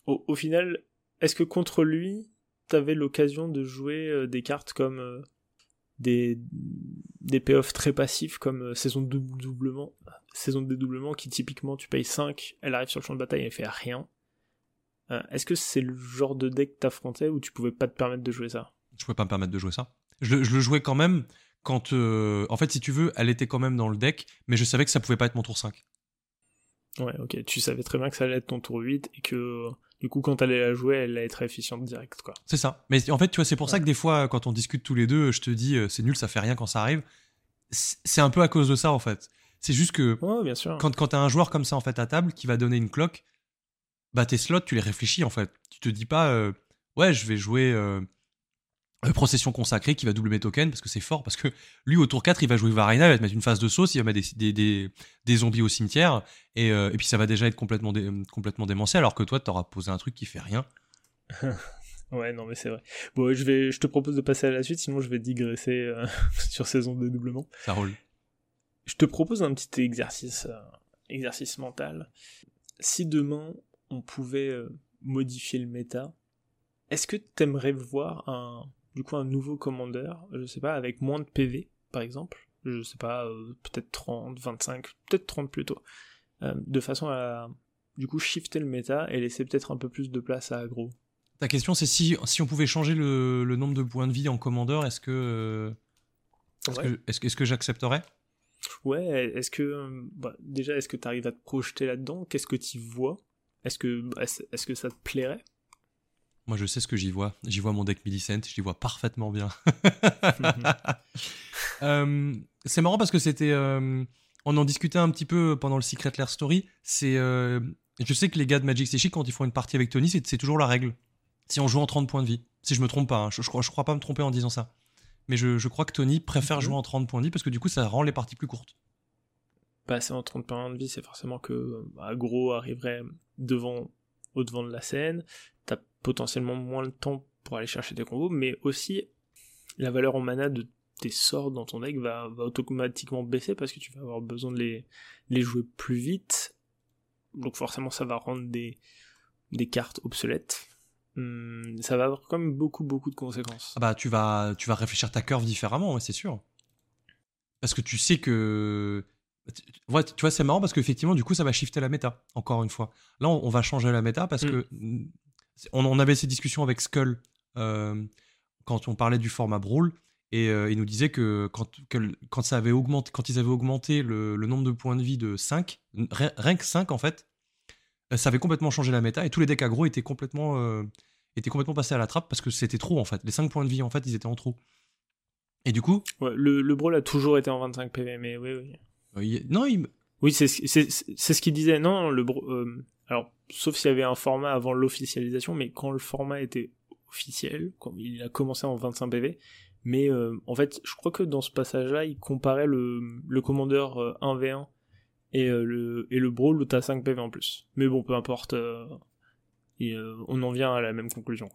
Au, final, est-ce que contre lui, t'avais l'occasion de jouer euh, des cartes comme euh, des, des payoffs très passifs comme saison de doublement, dédoublement qui typiquement tu payes 5, elle arrive sur le champ de bataille et elle fait rien. Euh, Est-ce que c'est le genre de deck que t'affrontais où tu pouvais pas te permettre de jouer ça? Je pouvais pas me permettre de jouer ça. Je, le- je le jouais quand même quand, euh, en fait, si tu veux, elle était quand même dans le deck, mais je savais que ça pouvait pas être mon tour 5. Ouais, ok, tu savais très bien que ça allait être ton tour 8 et que du coup quand t'allais la jouer, elle allait être efficiente direct quoi. C'est ça. Mais en fait, tu vois, c'est pour ça que des fois, quand on discute tous les deux, je te dis, euh, c'est nul, ça fait rien quand ça arrive. C'est c'est un peu à cause de ça, en fait. C'est juste que Ouais, bien sûr. quand, quand t'as un joueur comme ça, en fait, à table, qui va donner une cloque, bah, tes slots, tu les réfléchis, en fait. Tu te dis pas, euh, ouais, je vais jouer euh, euh, Procession consacrée qui va doubler mes tokens parce que c'est fort. Parce que lui, au tour 4, il va jouer Varina, il va te mettre une phase de sauce, il va mettre des, des, des, des zombies au cimetière, et, euh, et puis ça va déjà être complètement, dé- complètement démentiel, alors que toi, t'auras posé un truc qui fait rien. [LAUGHS] Ouais, non, mais c'est vrai. Bon, je, vais, je te propose de passer à la suite, sinon je vais digresser [LAUGHS] sur saison de dédoublement. Ça roule. Je te propose un petit exercice, exercice mental. Si demain on pouvait euh, modifier le méta, est-ce que t'aimerais voir un, du coup, un nouveau commandeur, je sais pas, avec moins de PV, par exemple, je sais pas, euh, peut-être 30, 25, peut-être 30 plutôt, euh, de façon à, du coup, shifter le méta et laisser peut-être un peu plus de place à aggro. Ta question, c'est si, si on pouvait changer le, le nombre de points de vie en commandeur, est-ce que, euh, est-ce Ouais. que, que, est-ce que j'accepterais? Ouais, est-ce que bah, déjà est-ce que tu arrives à te projeter là-dedans? Qu'est-ce que tu vois? Est-ce que est-ce est-ce que ça te plairait? Moi, je sais ce que j'y vois. J'y vois mon deck Millicent, j'y vois parfaitement bien. [LAUGHS] Euh, c'est marrant parce que c'était. euh, on en discutait un petit peu pendant le Secret Lair Story. C'est. euh, je sais que les gars de Magic Sechi, quand ils font une partie avec Tony, c'est toujours la règle. Si on joue en 30 points de vie. Si je me trompe pas, hein. je, je crois, je crois pas me tromper en disant ça. Mais je, je crois que Tony préfère jouer en 30 points de vie parce que du coup, ça rend les parties plus courtes. Passer en 30 points de vie, c'est forcément que euh, aggro arriverait devant au devant de la scène. T'as potentiellement moins de temps pour aller chercher des combos, mais aussi la valeur en mana de tes sorts dans ton deck va, automatiquement baisser parce que tu vas avoir besoin de les, jouer plus vite. Donc forcément ça va rendre des, cartes obsolètes. Hum, ça va avoir quand même beaucoup beaucoup de conséquences. Ah bah, tu vas, tu vas réfléchir ta curve différemment, c'est sûr. Parce que tu sais que. Ouais, tu vois, c'est marrant parce qu'effectivement, du coup, ça va shifter la méta, encore une fois. Là, on, on va changer la méta parce Mm. que. On, on avait ces discussions avec Skull euh, quand on parlait du format Brawl. Et euh, il nous disait que quand, que- quand, ça avait augmenté, quand ils avaient augmenté le, le nombre de points de vie de 5, ri- rien que 5 en fait, euh, ça avait complètement changé la méta et tous les decks aggro étaient complètement, euh, étaient complètement passés à la trappe parce que c'était trop en fait. Les 5 points de vie en fait, ils étaient en trop. Et du coup, Ouais, le, le brawl a toujours été en 25 PV, mais oui, oui. Euh, il- non, Oui, c'est ce qu'il disait. Non, le euh, alors sauf s'il y avait un format avant l'officialisation, mais quand le format était officiel, quand il a commencé en 25 PV, mais euh, en fait, je crois que dans ce passage-là, il comparait le, le commandeur 1v1 et le et le brawl où t'as 5 PV en plus. Mais bon, peu importe, on en vient à la même conclusion.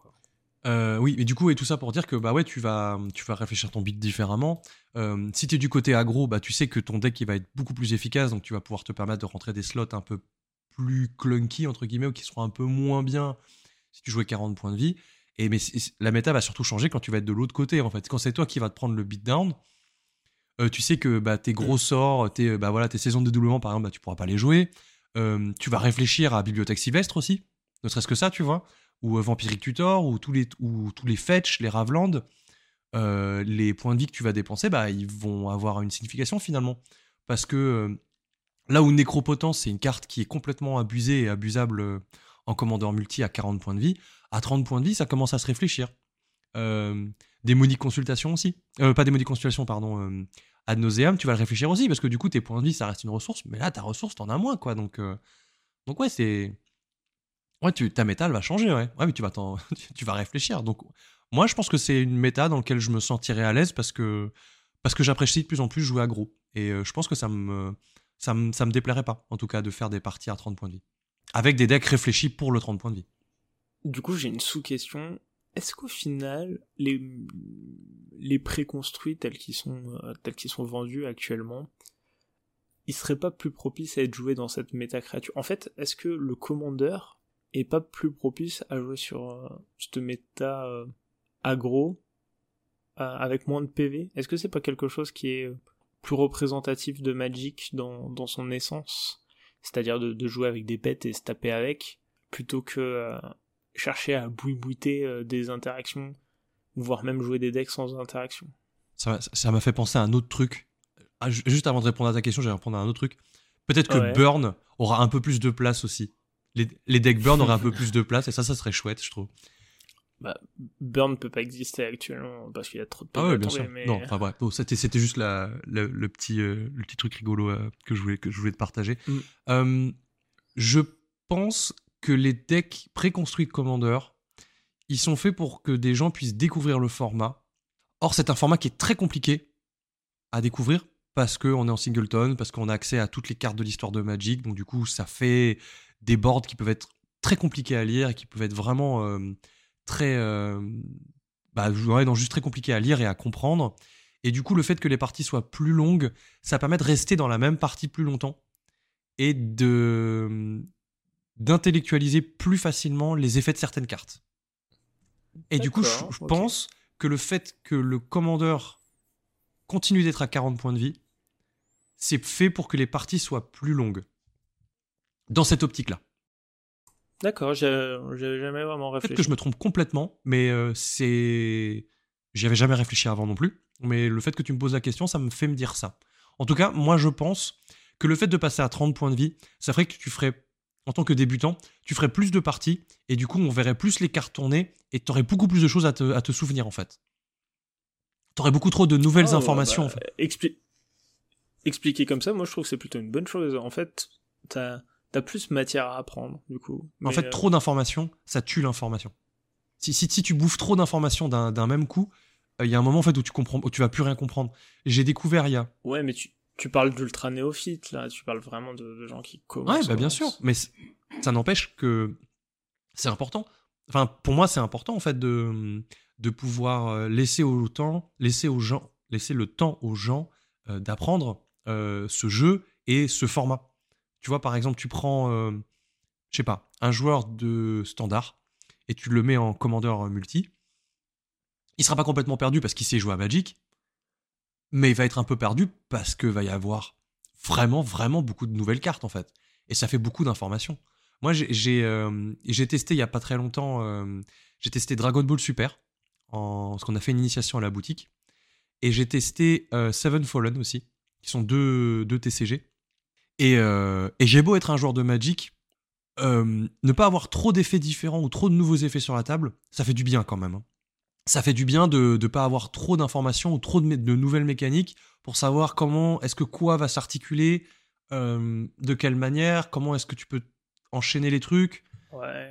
Euh, oui, mais du coup, et tout ça pour dire que bah ouais, tu vas, tu vas réfléchir ton beat différemment. Euh, si tu es du côté aggro, bah tu sais que ton deck va être beaucoup plus efficace, donc tu vas pouvoir te permettre de rentrer des slots un peu plus clunky entre guillemets ou qui seront un peu moins bien si tu jouais 40 points de vie. Et mais la méta va surtout changer quand tu vas être de l'autre côté en fait. Quand c'est toi qui vas te prendre le beatdown, euh, tu sais que bah, tes gros sorts, tes, bah, voilà, tes saisons de dédoublement par exemple, bah, tu pourras pas les jouer. tu vas réfléchir à Bibliothèque Sylvestre aussi, ne serait-ce que ça, tu vois ou euh, Vampiric Tutor, ou tous les, ou tous les fetch, les Ravland, euh, les points de vie que tu vas dépenser, bah, ils vont avoir une signification finalement. Parce que euh, là où Nécropotence, c'est une carte qui est complètement abusée et abusable en commandeur multi à 40 points de vie, à 30 points de vie, ça commence à se réfléchir. Démonique consultation aussi. pas démonique consultation, pardon. ad nauseam, tu vas le réfléchir aussi, parce que du coup, tes points de vie, ça reste une ressource, mais là, ta ressource, t'en as moins, quoi. Donc, donc ouais, c'est Ouais, tu, ta méta, va changer, ouais. Ouais, mais tu vas, [LAUGHS] tu vas réfléchir. Donc, moi, je pense que c'est une méta dans laquelle je me sentirais à l'aise parce que, parce que j'apprécie de plus en plus jouer aggro. Et euh, je pense que ça me, ça, me, ça me déplairait pas, en tout cas, de faire des parties à 30 points de vie. Avec des decks réfléchis pour le 30 points de vie. Du coup, j'ai une sous-question. Est-ce qu'au final, les, les préconstruits tels qu'ils sont, euh, sont vendus actuellement, ils seraient pas plus propices à être joués dans cette méta créature? En fait, est-ce que le commandeur est pas plus propice à jouer sur euh, cette méta euh, aggro euh, avec moins de PV Est-ce que c'est pas quelque chose qui est plus représentatif de Magic dans, dans son essence? C'est-à-dire de, de, jouer avec des bêtes et se taper avec, plutôt que chercher à bouiller des interactions, voire même jouer des decks sans interaction? Ça m'a fait penser à un autre truc. Ah, juste avant de répondre à ta question, je vais répondre à un autre truc. Peut-être que Burn aura un peu plus de place aussi les, decks burn auraient un peu plus de place et ça, ça serait chouette, je trouve. Bah, burn ne peut pas exister actuellement parce qu'il y a trop de Ah ouais, bien sûr. Non, enfin bref, c'était, c'était juste la, le, petit, euh, le petit truc rigolo euh, que, je voulais, que je voulais te partager. Mm. Euh, je pense que les decks préconstruits de Commander, ils sont faits pour que des gens puissent découvrir le format. Or, c'est un format qui est très compliqué à découvrir parce qu'on est en singleton, parce qu'on a accès à toutes les cartes de l'histoire de Magic, donc du coup, ça fait des boards qui peuvent être très compliqués à lire et qui peuvent être vraiment euh, très. Euh, bah, non, juste très compliqués à lire et à comprendre. Et du coup, le fait que les parties soient plus longues, ça permet de rester dans la même partie plus longtemps et de d'intellectualiser plus facilement les effets de certaines cartes. Et du coup, je, pense que le fait que le commandeur continue d'être à 40 points de vie, c'est fait pour que les parties soient plus longues dans cette optique-là. D'accord, j'ai jamais vraiment réfléchi. Peut-être que je me trompe complètement, mais euh, c'est. J'y avais jamais réfléchi avant non plus. Mais le fait que tu me poses la question, ça me fait me dire ça. En tout cas, moi je pense que le fait de passer à 30 points de vie, ça ferait que tu ferais, en tant que débutant, tu ferais plus de parties, et du coup on verrait plus les cartes tourner, et tu aurais beaucoup plus de choses à te, souvenir en fait. Tu aurais beaucoup trop de nouvelles oh, informations bah, en fait. Expliquer comme ça, moi je trouve que c'est plutôt une bonne chose. En fait, t'as t'as plus matière à apprendre, du coup. en fait, euh, trop d'informations, ça tue l'information. Si, si, si, tu bouffes trop d'informations d'un même coup, euh, il y a un moment en fait où tu comprends, où tu vas plus rien comprendre. J'ai découvert il y a. Ouais, mais tu, tu parles d'ultra néophytes là, tu parles vraiment de, gens qui commencent. Ouais, bah bien sûr, mais ça n'empêche que c'est important. Enfin, pour moi, c'est important en fait de, de pouvoir euh, laisser au temps, laisser aux gens, laisser le temps aux gens d'apprendre ce jeu et ce format. Tu vois, par exemple, tu prends, euh, je sais pas, un joueur de standard et tu le mets en commandeur euh, multi. Il sera pas complètement perdu parce qu'il sait jouer à Magic, mais il va être un peu perdu parce que va y avoir vraiment, vraiment beaucoup de nouvelles cartes en fait. Et ça fait beaucoup d'informations. Moi, j'ai euh, testé il y a pas très longtemps, j'ai testé Dragon Ball Super, en, parce qu'on a fait une initiation à la boutique. Et j'ai testé Seven Fallen aussi, qui sont deux, deux TCG. Euh, et, j'ai beau être un joueur de Magic, euh, ne pas avoir trop d'effets différents ou trop de nouveaux effets sur la table, ça fait du bien quand même. Hein. Ça fait du bien de ne pas avoir trop d'informations ou trop de, nouvelles mécaniques pour savoir comment est-ce que quoi va s'articuler de quelle manière Comment est-ce que tu peux enchaîner les trucs Ouais.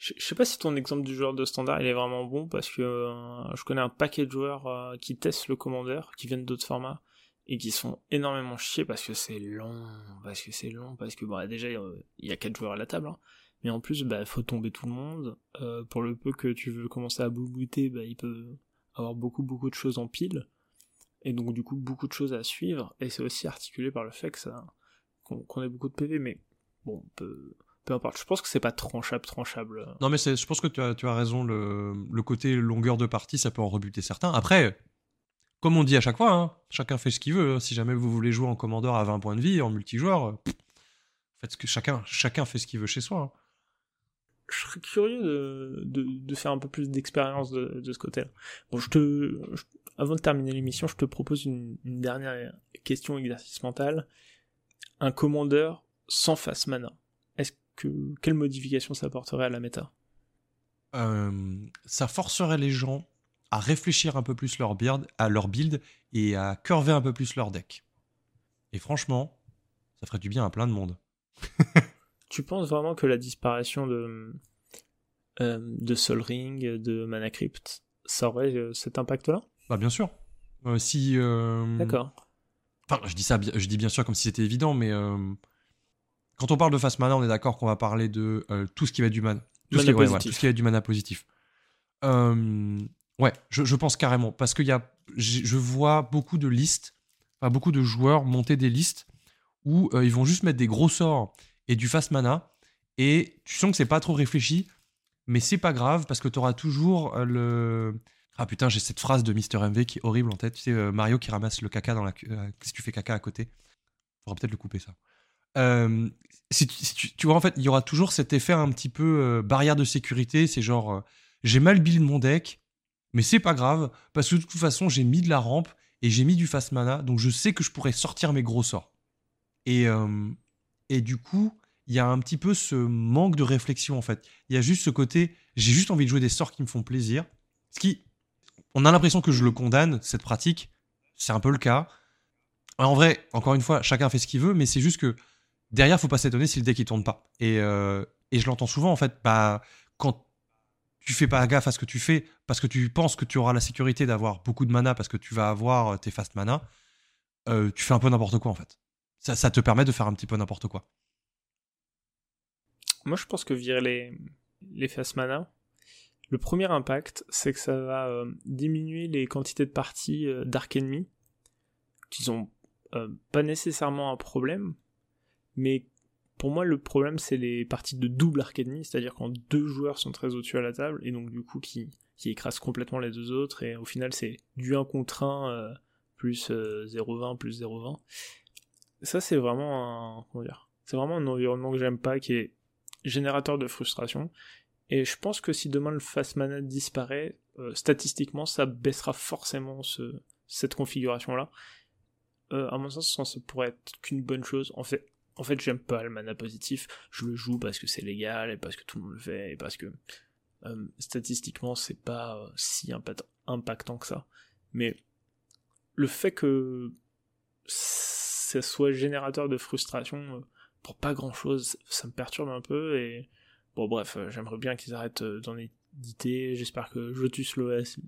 Je, sais pas si ton exemple du joueur de standard il est vraiment bon parce que euh, je connais un paquet de joueurs euh, qui testent le commandeur, qui viennent d'autres formats et qui sont énormément chiés parce que c'est long, parce que c'est long, parce que bah, déjà il y a quatre joueurs à la table, hein. mais en plus bah faut tomber tout le monde. Euh, pour le peu que tu veux commencer à boubouter, bah il peut avoir beaucoup beaucoup de choses en pile et donc du coup beaucoup de choses à suivre et c'est aussi articulé par le fait que ça qu'on ait beaucoup de PV, mais bon on peut peu importe. Je pense que c'est pas tranchable, tranchable. Non, mais je pense que tu as, tu as raison. Le, le, côté longueur de partie, ça peut en rebuter certains. Après, comme on dit à chaque fois, hein, chacun fait ce qu'il veut. Si jamais vous voulez jouer en commandeur à 20 points de vie, en multijoueur, faites ce que chacun, chacun fait ce qu'il veut chez soi. Hein. Je serais curieux de, de, de faire un peu plus d'expérience de, de, ce côté-là. Bon, je te, avant de terminer l'émission, je te propose une, une dernière question exercice mental. Un commandeur sans face mana quelle modification ça apporterait à la méta? Euh, Ça forcerait les gens à réfléchir un peu plus leur build, à leur build et à curver un peu plus leur deck. Et franchement, ça ferait du bien à plein de monde. [LAUGHS] tu penses vraiment que la disparition de, euh, de Sol Ring, de Mana Crypt, ça aurait euh, cet impact-là? Bah bien sûr. si. D'accord. Enfin, je dis ça, je dis bien sûr comme si c'était évident, mais quand on parle de fast mana, on est d'accord qu'on va parler de euh, tout ce qui va être du mana. Tout, ce qui, va être du mana positif. Euh, ouais, je, pense carrément. Parce que y a, je vois beaucoup de listes, beaucoup de joueurs monter des listes où euh, ils vont juste mettre des gros sorts et du fast mana. Et tu sens que c'est pas trop réfléchi, mais c'est pas grave parce que tu auras toujours le. Ah putain, j'ai cette phrase de Mr. MV qui est horrible en tête. Tu sais, Mario qui ramasse le caca dans la. si tu fais caca à côté? Faudra peut-être le couper ça. Euh, si, tu, vois, en fait, il y aura toujours cet effet un petit peu euh, barrière de sécurité. C'est genre, euh, j'ai mal build mon deck, mais c'est pas grave, parce que de toute façon, j'ai mis de la rampe et j'ai mis du fast mana, donc je sais que je pourrais sortir mes gros sorts. Et, et du coup, il y a un petit peu ce manque de réflexion, en fait. Il y a juste ce côté, j'ai juste envie de jouer des sorts qui me font plaisir. Ce qui, on a l'impression que je le condamne, cette pratique. C'est un peu le cas. En vrai, encore une fois, chacun fait ce qu'il veut, mais c'est juste que derrière, faut pas s'étonner si le deck il tourne pas. Et, euh, et je l'entends souvent en fait, bah, quand tu fais pas gaffe à ce que tu fais parce que tu penses que tu auras la sécurité d'avoir beaucoup de mana parce que tu vas avoir euh, tes fast mana, euh, tu fais un peu n'importe quoi en fait. Ça, te permet de faire un petit peu n'importe quoi. Moi je pense que virer les, fast mana, le premier impact c'est que ça va diminuer les quantités de parties Dark Enemy qui sont pas nécessairement un problème, mais pour moi, le problème, c'est les parties de double arcademy, c'est-à-dire quand deux joueurs sont très au-dessus à la table, et donc du coup qui, qui écrasent complètement les deux autres, et au final, c'est du 1 contre 1 euh, plus 0,20 euh, plus 0,20. Ça, c'est vraiment un, comment dire, c'est vraiment un environnement que j'aime pas, qui est générateur de frustration. Et je pense que si demain le fast mana disparaît, euh, statistiquement, ça baissera forcément ce, cette configuration-là. à mon sens, ça pourrait être qu'une bonne chose. En fait, en fait, j'aime pas le mana positif. Je le joue parce que c'est légal et parce que tout le monde le fait et parce que euh, statistiquement c'est pas euh, si impactant que ça. Mais le fait que ça soit générateur de frustration euh, pour pas grand chose, ça me perturbe un peu et bon bref, j'aimerais bien qu'ils arrêtent d'en éditer. J'espère que Lotus Lotus,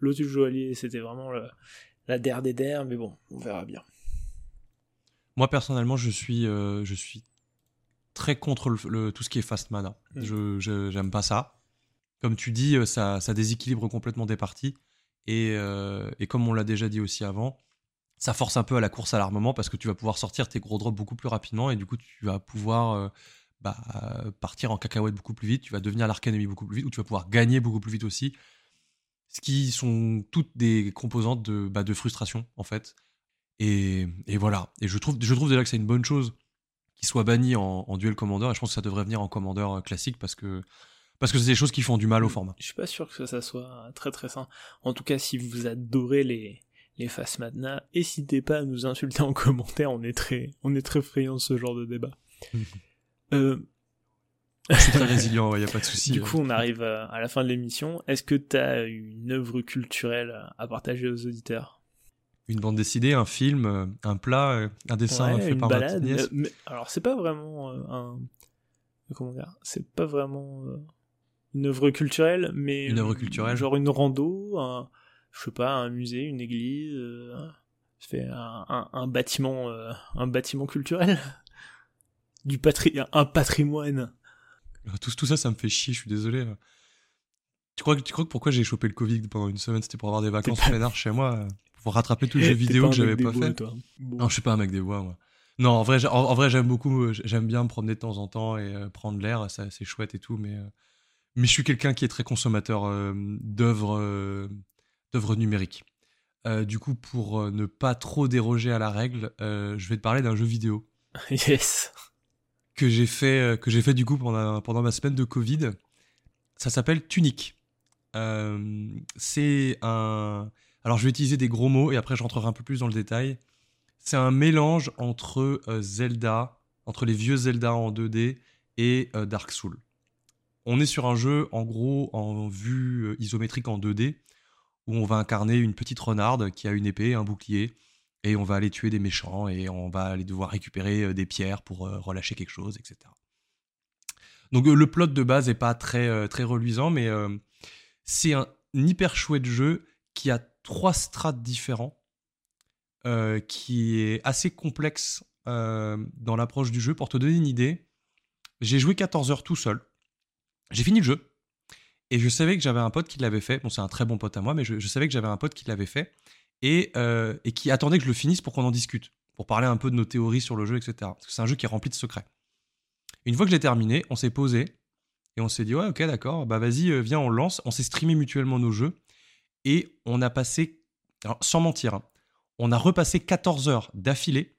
Lotus Joaillier c'était vraiment la der des der, mais bon, on verra bien. Moi, personnellement, je suis, euh, je suis très contre le, tout ce qui est fast mana. Mm. Je j'aime pas ça. Comme tu dis, euh, ça, ça déséquilibre complètement des parties. Et, euh, et comme on l'a déjà dit aussi avant, ça force un peu à la course à l'armement parce que tu vas pouvoir sortir tes gros drops beaucoup plus rapidement et du coup, tu vas pouvoir bah, partir en cacahuète beaucoup plus vite. Tu vas devenir l'arcanemy beaucoup plus vite ou tu vas pouvoir gagner beaucoup plus vite aussi. Ce qui sont toutes des composantes de, bah, de frustration, en fait. Et, voilà. Et je trouve, je trouve déjà que c'est une bonne chose qu'il soit banni en, duel commandeur. Et je pense que ça devrait venir en commandeur euh, classique parce que parce que c'est des choses qui font du mal au format. Je suis pas sûr que ça soit très très sain. En tout cas, si vous adorez les les faces maintenant, n'hésitez pas à nous insulter en [LAUGHS] commentaire. On est très on est très friand de ce genre de débat. [LAUGHS] euh... Suis très résilient, il n'y a pas de [LAUGHS] souci. Du coup, on arrive à la fin de l'émission. Est-ce que tu as une œuvre culturelle à partager aux auditeurs? Une bande dessinée, un film, un plat, un dessin fait une par balade. alors c'est pas vraiment un comment dire, c'est pas vraiment une œuvre culturelle, mais une œuvre culturelle, genre une rando, un, je sais pas, un musée, une église, fait un, un, bâtiment, un bâtiment culturel, [LAUGHS] du patri un patrimoine. Tout, tout ça, ça me fait chier. Je suis désolé. Tu crois, tu crois que pourquoi j'ai chopé le Covid pendant une semaine, c'était pour avoir des vacances pas... chez moi, pour rattraper tous les jeux vidéo que j'avais pas fait. Non, je suis pas un mec des bois, moi. Non, en vrai, en, vrai, j'aime beaucoup, j'aime bien me promener de temps en temps et euh, prendre l'air, c'est chouette et tout, mais, euh, mais je suis quelqu'un qui est très consommateur euh, d'œuvres, d'œuvres numériques. du coup, pour ne pas trop déroger à la règle, je vais te parler d'un jeu vidéo. [LAUGHS] yes. Que j'ai fait, que j'ai fait du coup pendant, pendant ma semaine de Covid. Ça s'appelle Tunic. Euh, c'est un. Alors, je vais utiliser des gros mots et après, je rentrerai un peu plus dans le détail. C'est un mélange entre euh, Zelda, entre les vieux Zelda en 2D et euh, Dark Souls. On est sur un jeu, en gros, en vue isométrique en 2D, où on va incarner une petite renarde qui a une épée, un bouclier, et on va aller tuer des méchants, et on va aller devoir récupérer des pierres pour relâcher quelque chose, etc. Donc le plot de base n'est pas très, très reluisant, mais c'est un hyper chouette jeu qui a trois strates différents, euh, qui est assez complexe euh, dans l'approche du jeu. Pour te donner une idée, j'ai joué 14 heures tout seul. J'ai fini le jeu. Et je savais que j'avais un pote qui l'avait fait. Bon, c'est un très bon pote à moi, mais je, savais que j'avais un pote qui l'avait fait. Et, euh, et, qui attendait que je le finisse pour qu'on en discute. Pour parler un peu de nos théories sur le jeu, etc. Parce que c'est un jeu qui est rempli de secrets. Une fois que j'ai terminé, on s'est posé. Et on s'est dit, ouais, ok, d'accord, bah vas-y, viens, on lance. On s'est streamé mutuellement nos jeux. Et on a passé, sans mentir, hein, on a repassé 14 heures d'affilée.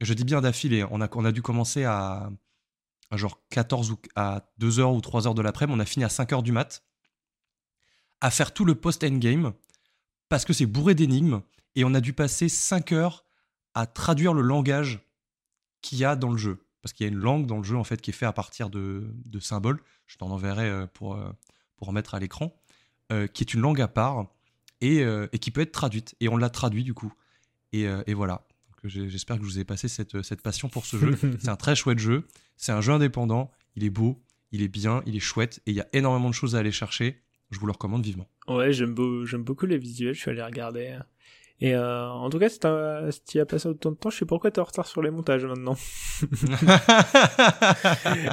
Je dis bien d'affilée. Hein. On a, dû commencer à, genre 14 ou à 2 heures ou 3 heures de l'après-midi. On a fini à 5 heures du mat. À faire tout le post-endgame. Parce que c'est bourré d'énigmes. Et on a dû passer 5 heures à traduire le langage qu'il y a dans le jeu parce qu'il y a une langue dans le jeu en fait qui est fait à partir de, symboles. Je t'en enverrai euh, pour, euh, pour mettre à l'écran, euh, qui est une langue à part et, qui peut être traduite. Et on l'a traduit du coup. Et, voilà. J'espère que je vous ai passé cette, cette passion pour ce jeu. [LAUGHS] c'est un très chouette jeu. C'est un jeu indépendant. Il est beau, il est bien, il est chouette et il y a énormément de choses à aller chercher. Je vous le recommande vivement. Ouais, j'aime beaucoup les visuels. Je suis allé regarder. Et euh, en tout cas, si tu as passé autant de temps, je sais pourquoi tu es en retard sur les montages maintenant. [LAUGHS]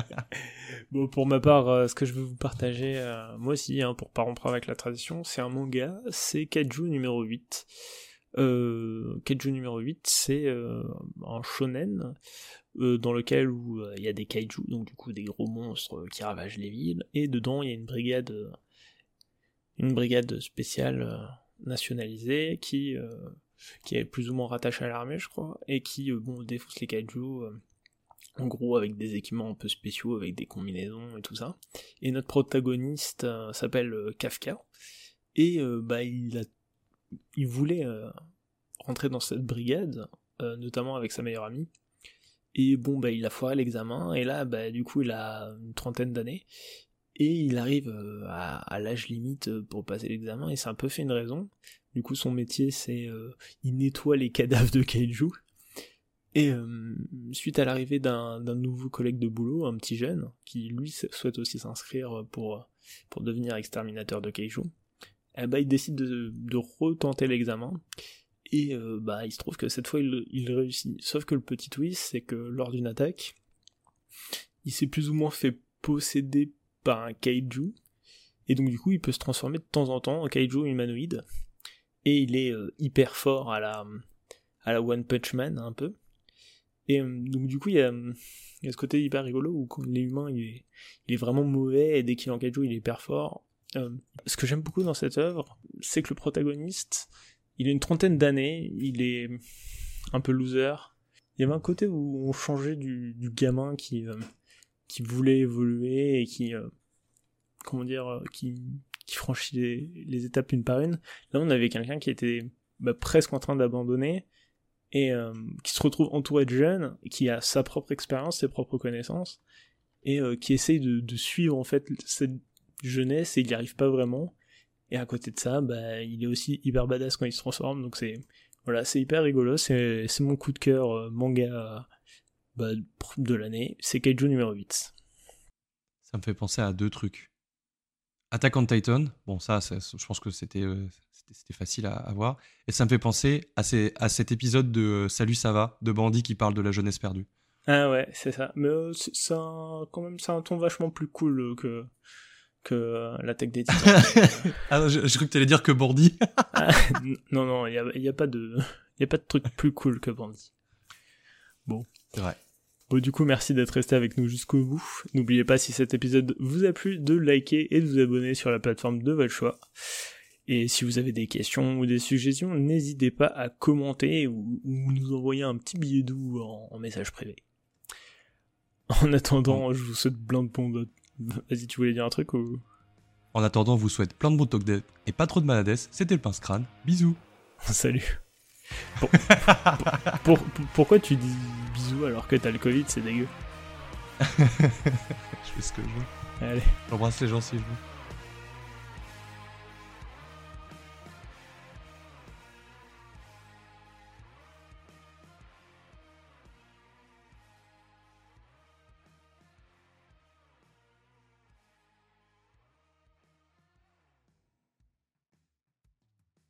[LAUGHS] pour ma part, euh, ce que je veux vous partager, euh, moi aussi, hein, pour pas rompre avec la tradition, c'est un manga, c'est Kaiju numéro 8. Euh, Kaiju numéro 8, c'est un shonen dans lequel il y a des kaiju, donc du coup des gros monstres qui ravagent les villes, et dedans il y a une brigade, une brigade spéciale nationalisé qui qui est plus ou moins rattaché à l'armée, je crois, et qui bon défonce les kaiju en gros avec des équipements un peu spéciaux, avec des combinaisons et tout ça. Et notre protagoniste s'appelle Kafka et bah il a il voulait rentrer dans cette brigade, notamment avec sa meilleure amie. Et bon, bah, il a foiré l'examen, et là, bah, du coup, il a une trentaine d'années, et il arrive euh, à, l'âge limite euh, pour passer l'examen et c'est un peu fait une raison. Du coup son métier c'est euh, il nettoie les cadavres de kaiju et suite à l'arrivée d'un nouveau collègue de boulot, un petit jeune qui lui souhaite aussi s'inscrire pour pour devenir exterminateur de kaiju, eh ben, il décide de, de retenter l'examen et bah il se trouve que cette fois il, il réussit. Sauf que le petit twist c'est que lors d'une attaque, il s'est plus ou moins fait posséder par un kaiju. Et donc du coup, il peut se transformer de temps en temps en kaiju humanoïde. Et il est euh, hyper fort à la, à la One Punch Man, un peu. Et euh, donc du coup, il y, a, ce côté hyper rigolo où quand il est humain, il est, vraiment mauvais, et dès qu'il est en il est hyper fort. Euh, ce que j'aime beaucoup dans cette œuvre, c'est que le protagoniste, il a une trentaine d'années, il est un peu loser. Il y avait un côté où on changeait du, gamin qui, voulait évoluer et qui euh, comment dire euh, qui, qui franchit les, étapes une par une là on avait quelqu'un qui était bah, presque en train d'abandonner et euh, qui se retrouve entouré de jeunes qui a sa propre expérience ses propres connaissances et qui essaye de, suivre en fait cette jeunesse et il n'y arrive pas vraiment et à côté de ça bah il est aussi hyper badass quand il se transforme donc c'est Voilà, hyper rigolo, c'est mon coup de cœur euh, manga bah, de l'année, c'est Kaiju numéro 8. Ça me fait penser à deux trucs. Attack on Titan, bon ça, je pense que c'était c'était facile à, voir. Et ça me fait penser à, ces, à cet épisode de euh, Salut ça va, de Bandit qui parle de la jeunesse perdue. Ah ouais, c'est ça. Mais euh, c'est quand même c'est un ton vachement plus cool euh, que que la tech des titans. [LAUGHS] ah, je, je, cru que tu allais dire que Bandit. [LAUGHS] Ah, non, non, il n'y a, y a, pas de, y a pas de truc plus cool que Bandit. Bon. C'est vrai. Bon, du coup, merci d'être resté avec nous jusqu'au bout. N'oubliez pas, si cet épisode vous a plu, de liker et de vous abonner sur la plateforme de votre choix. Et si vous avez des questions ou des suggestions, n'hésitez pas à commenter ou, nous envoyer un petit billet doux en, message privé. En attendant, je vous souhaite plein de bons... Vas-y, tu voulais dire un truc ou... En attendant, je vous souhaite plein de bons talk et pas trop de malades. C'était le pince crâne. Bisous. [LAUGHS] Salut. pourquoi tu dis bisous alors que t'as le Covid C'est dégueu? [LAUGHS] je fais ce que je veux. Allez. J'embrasse les gens si je veux.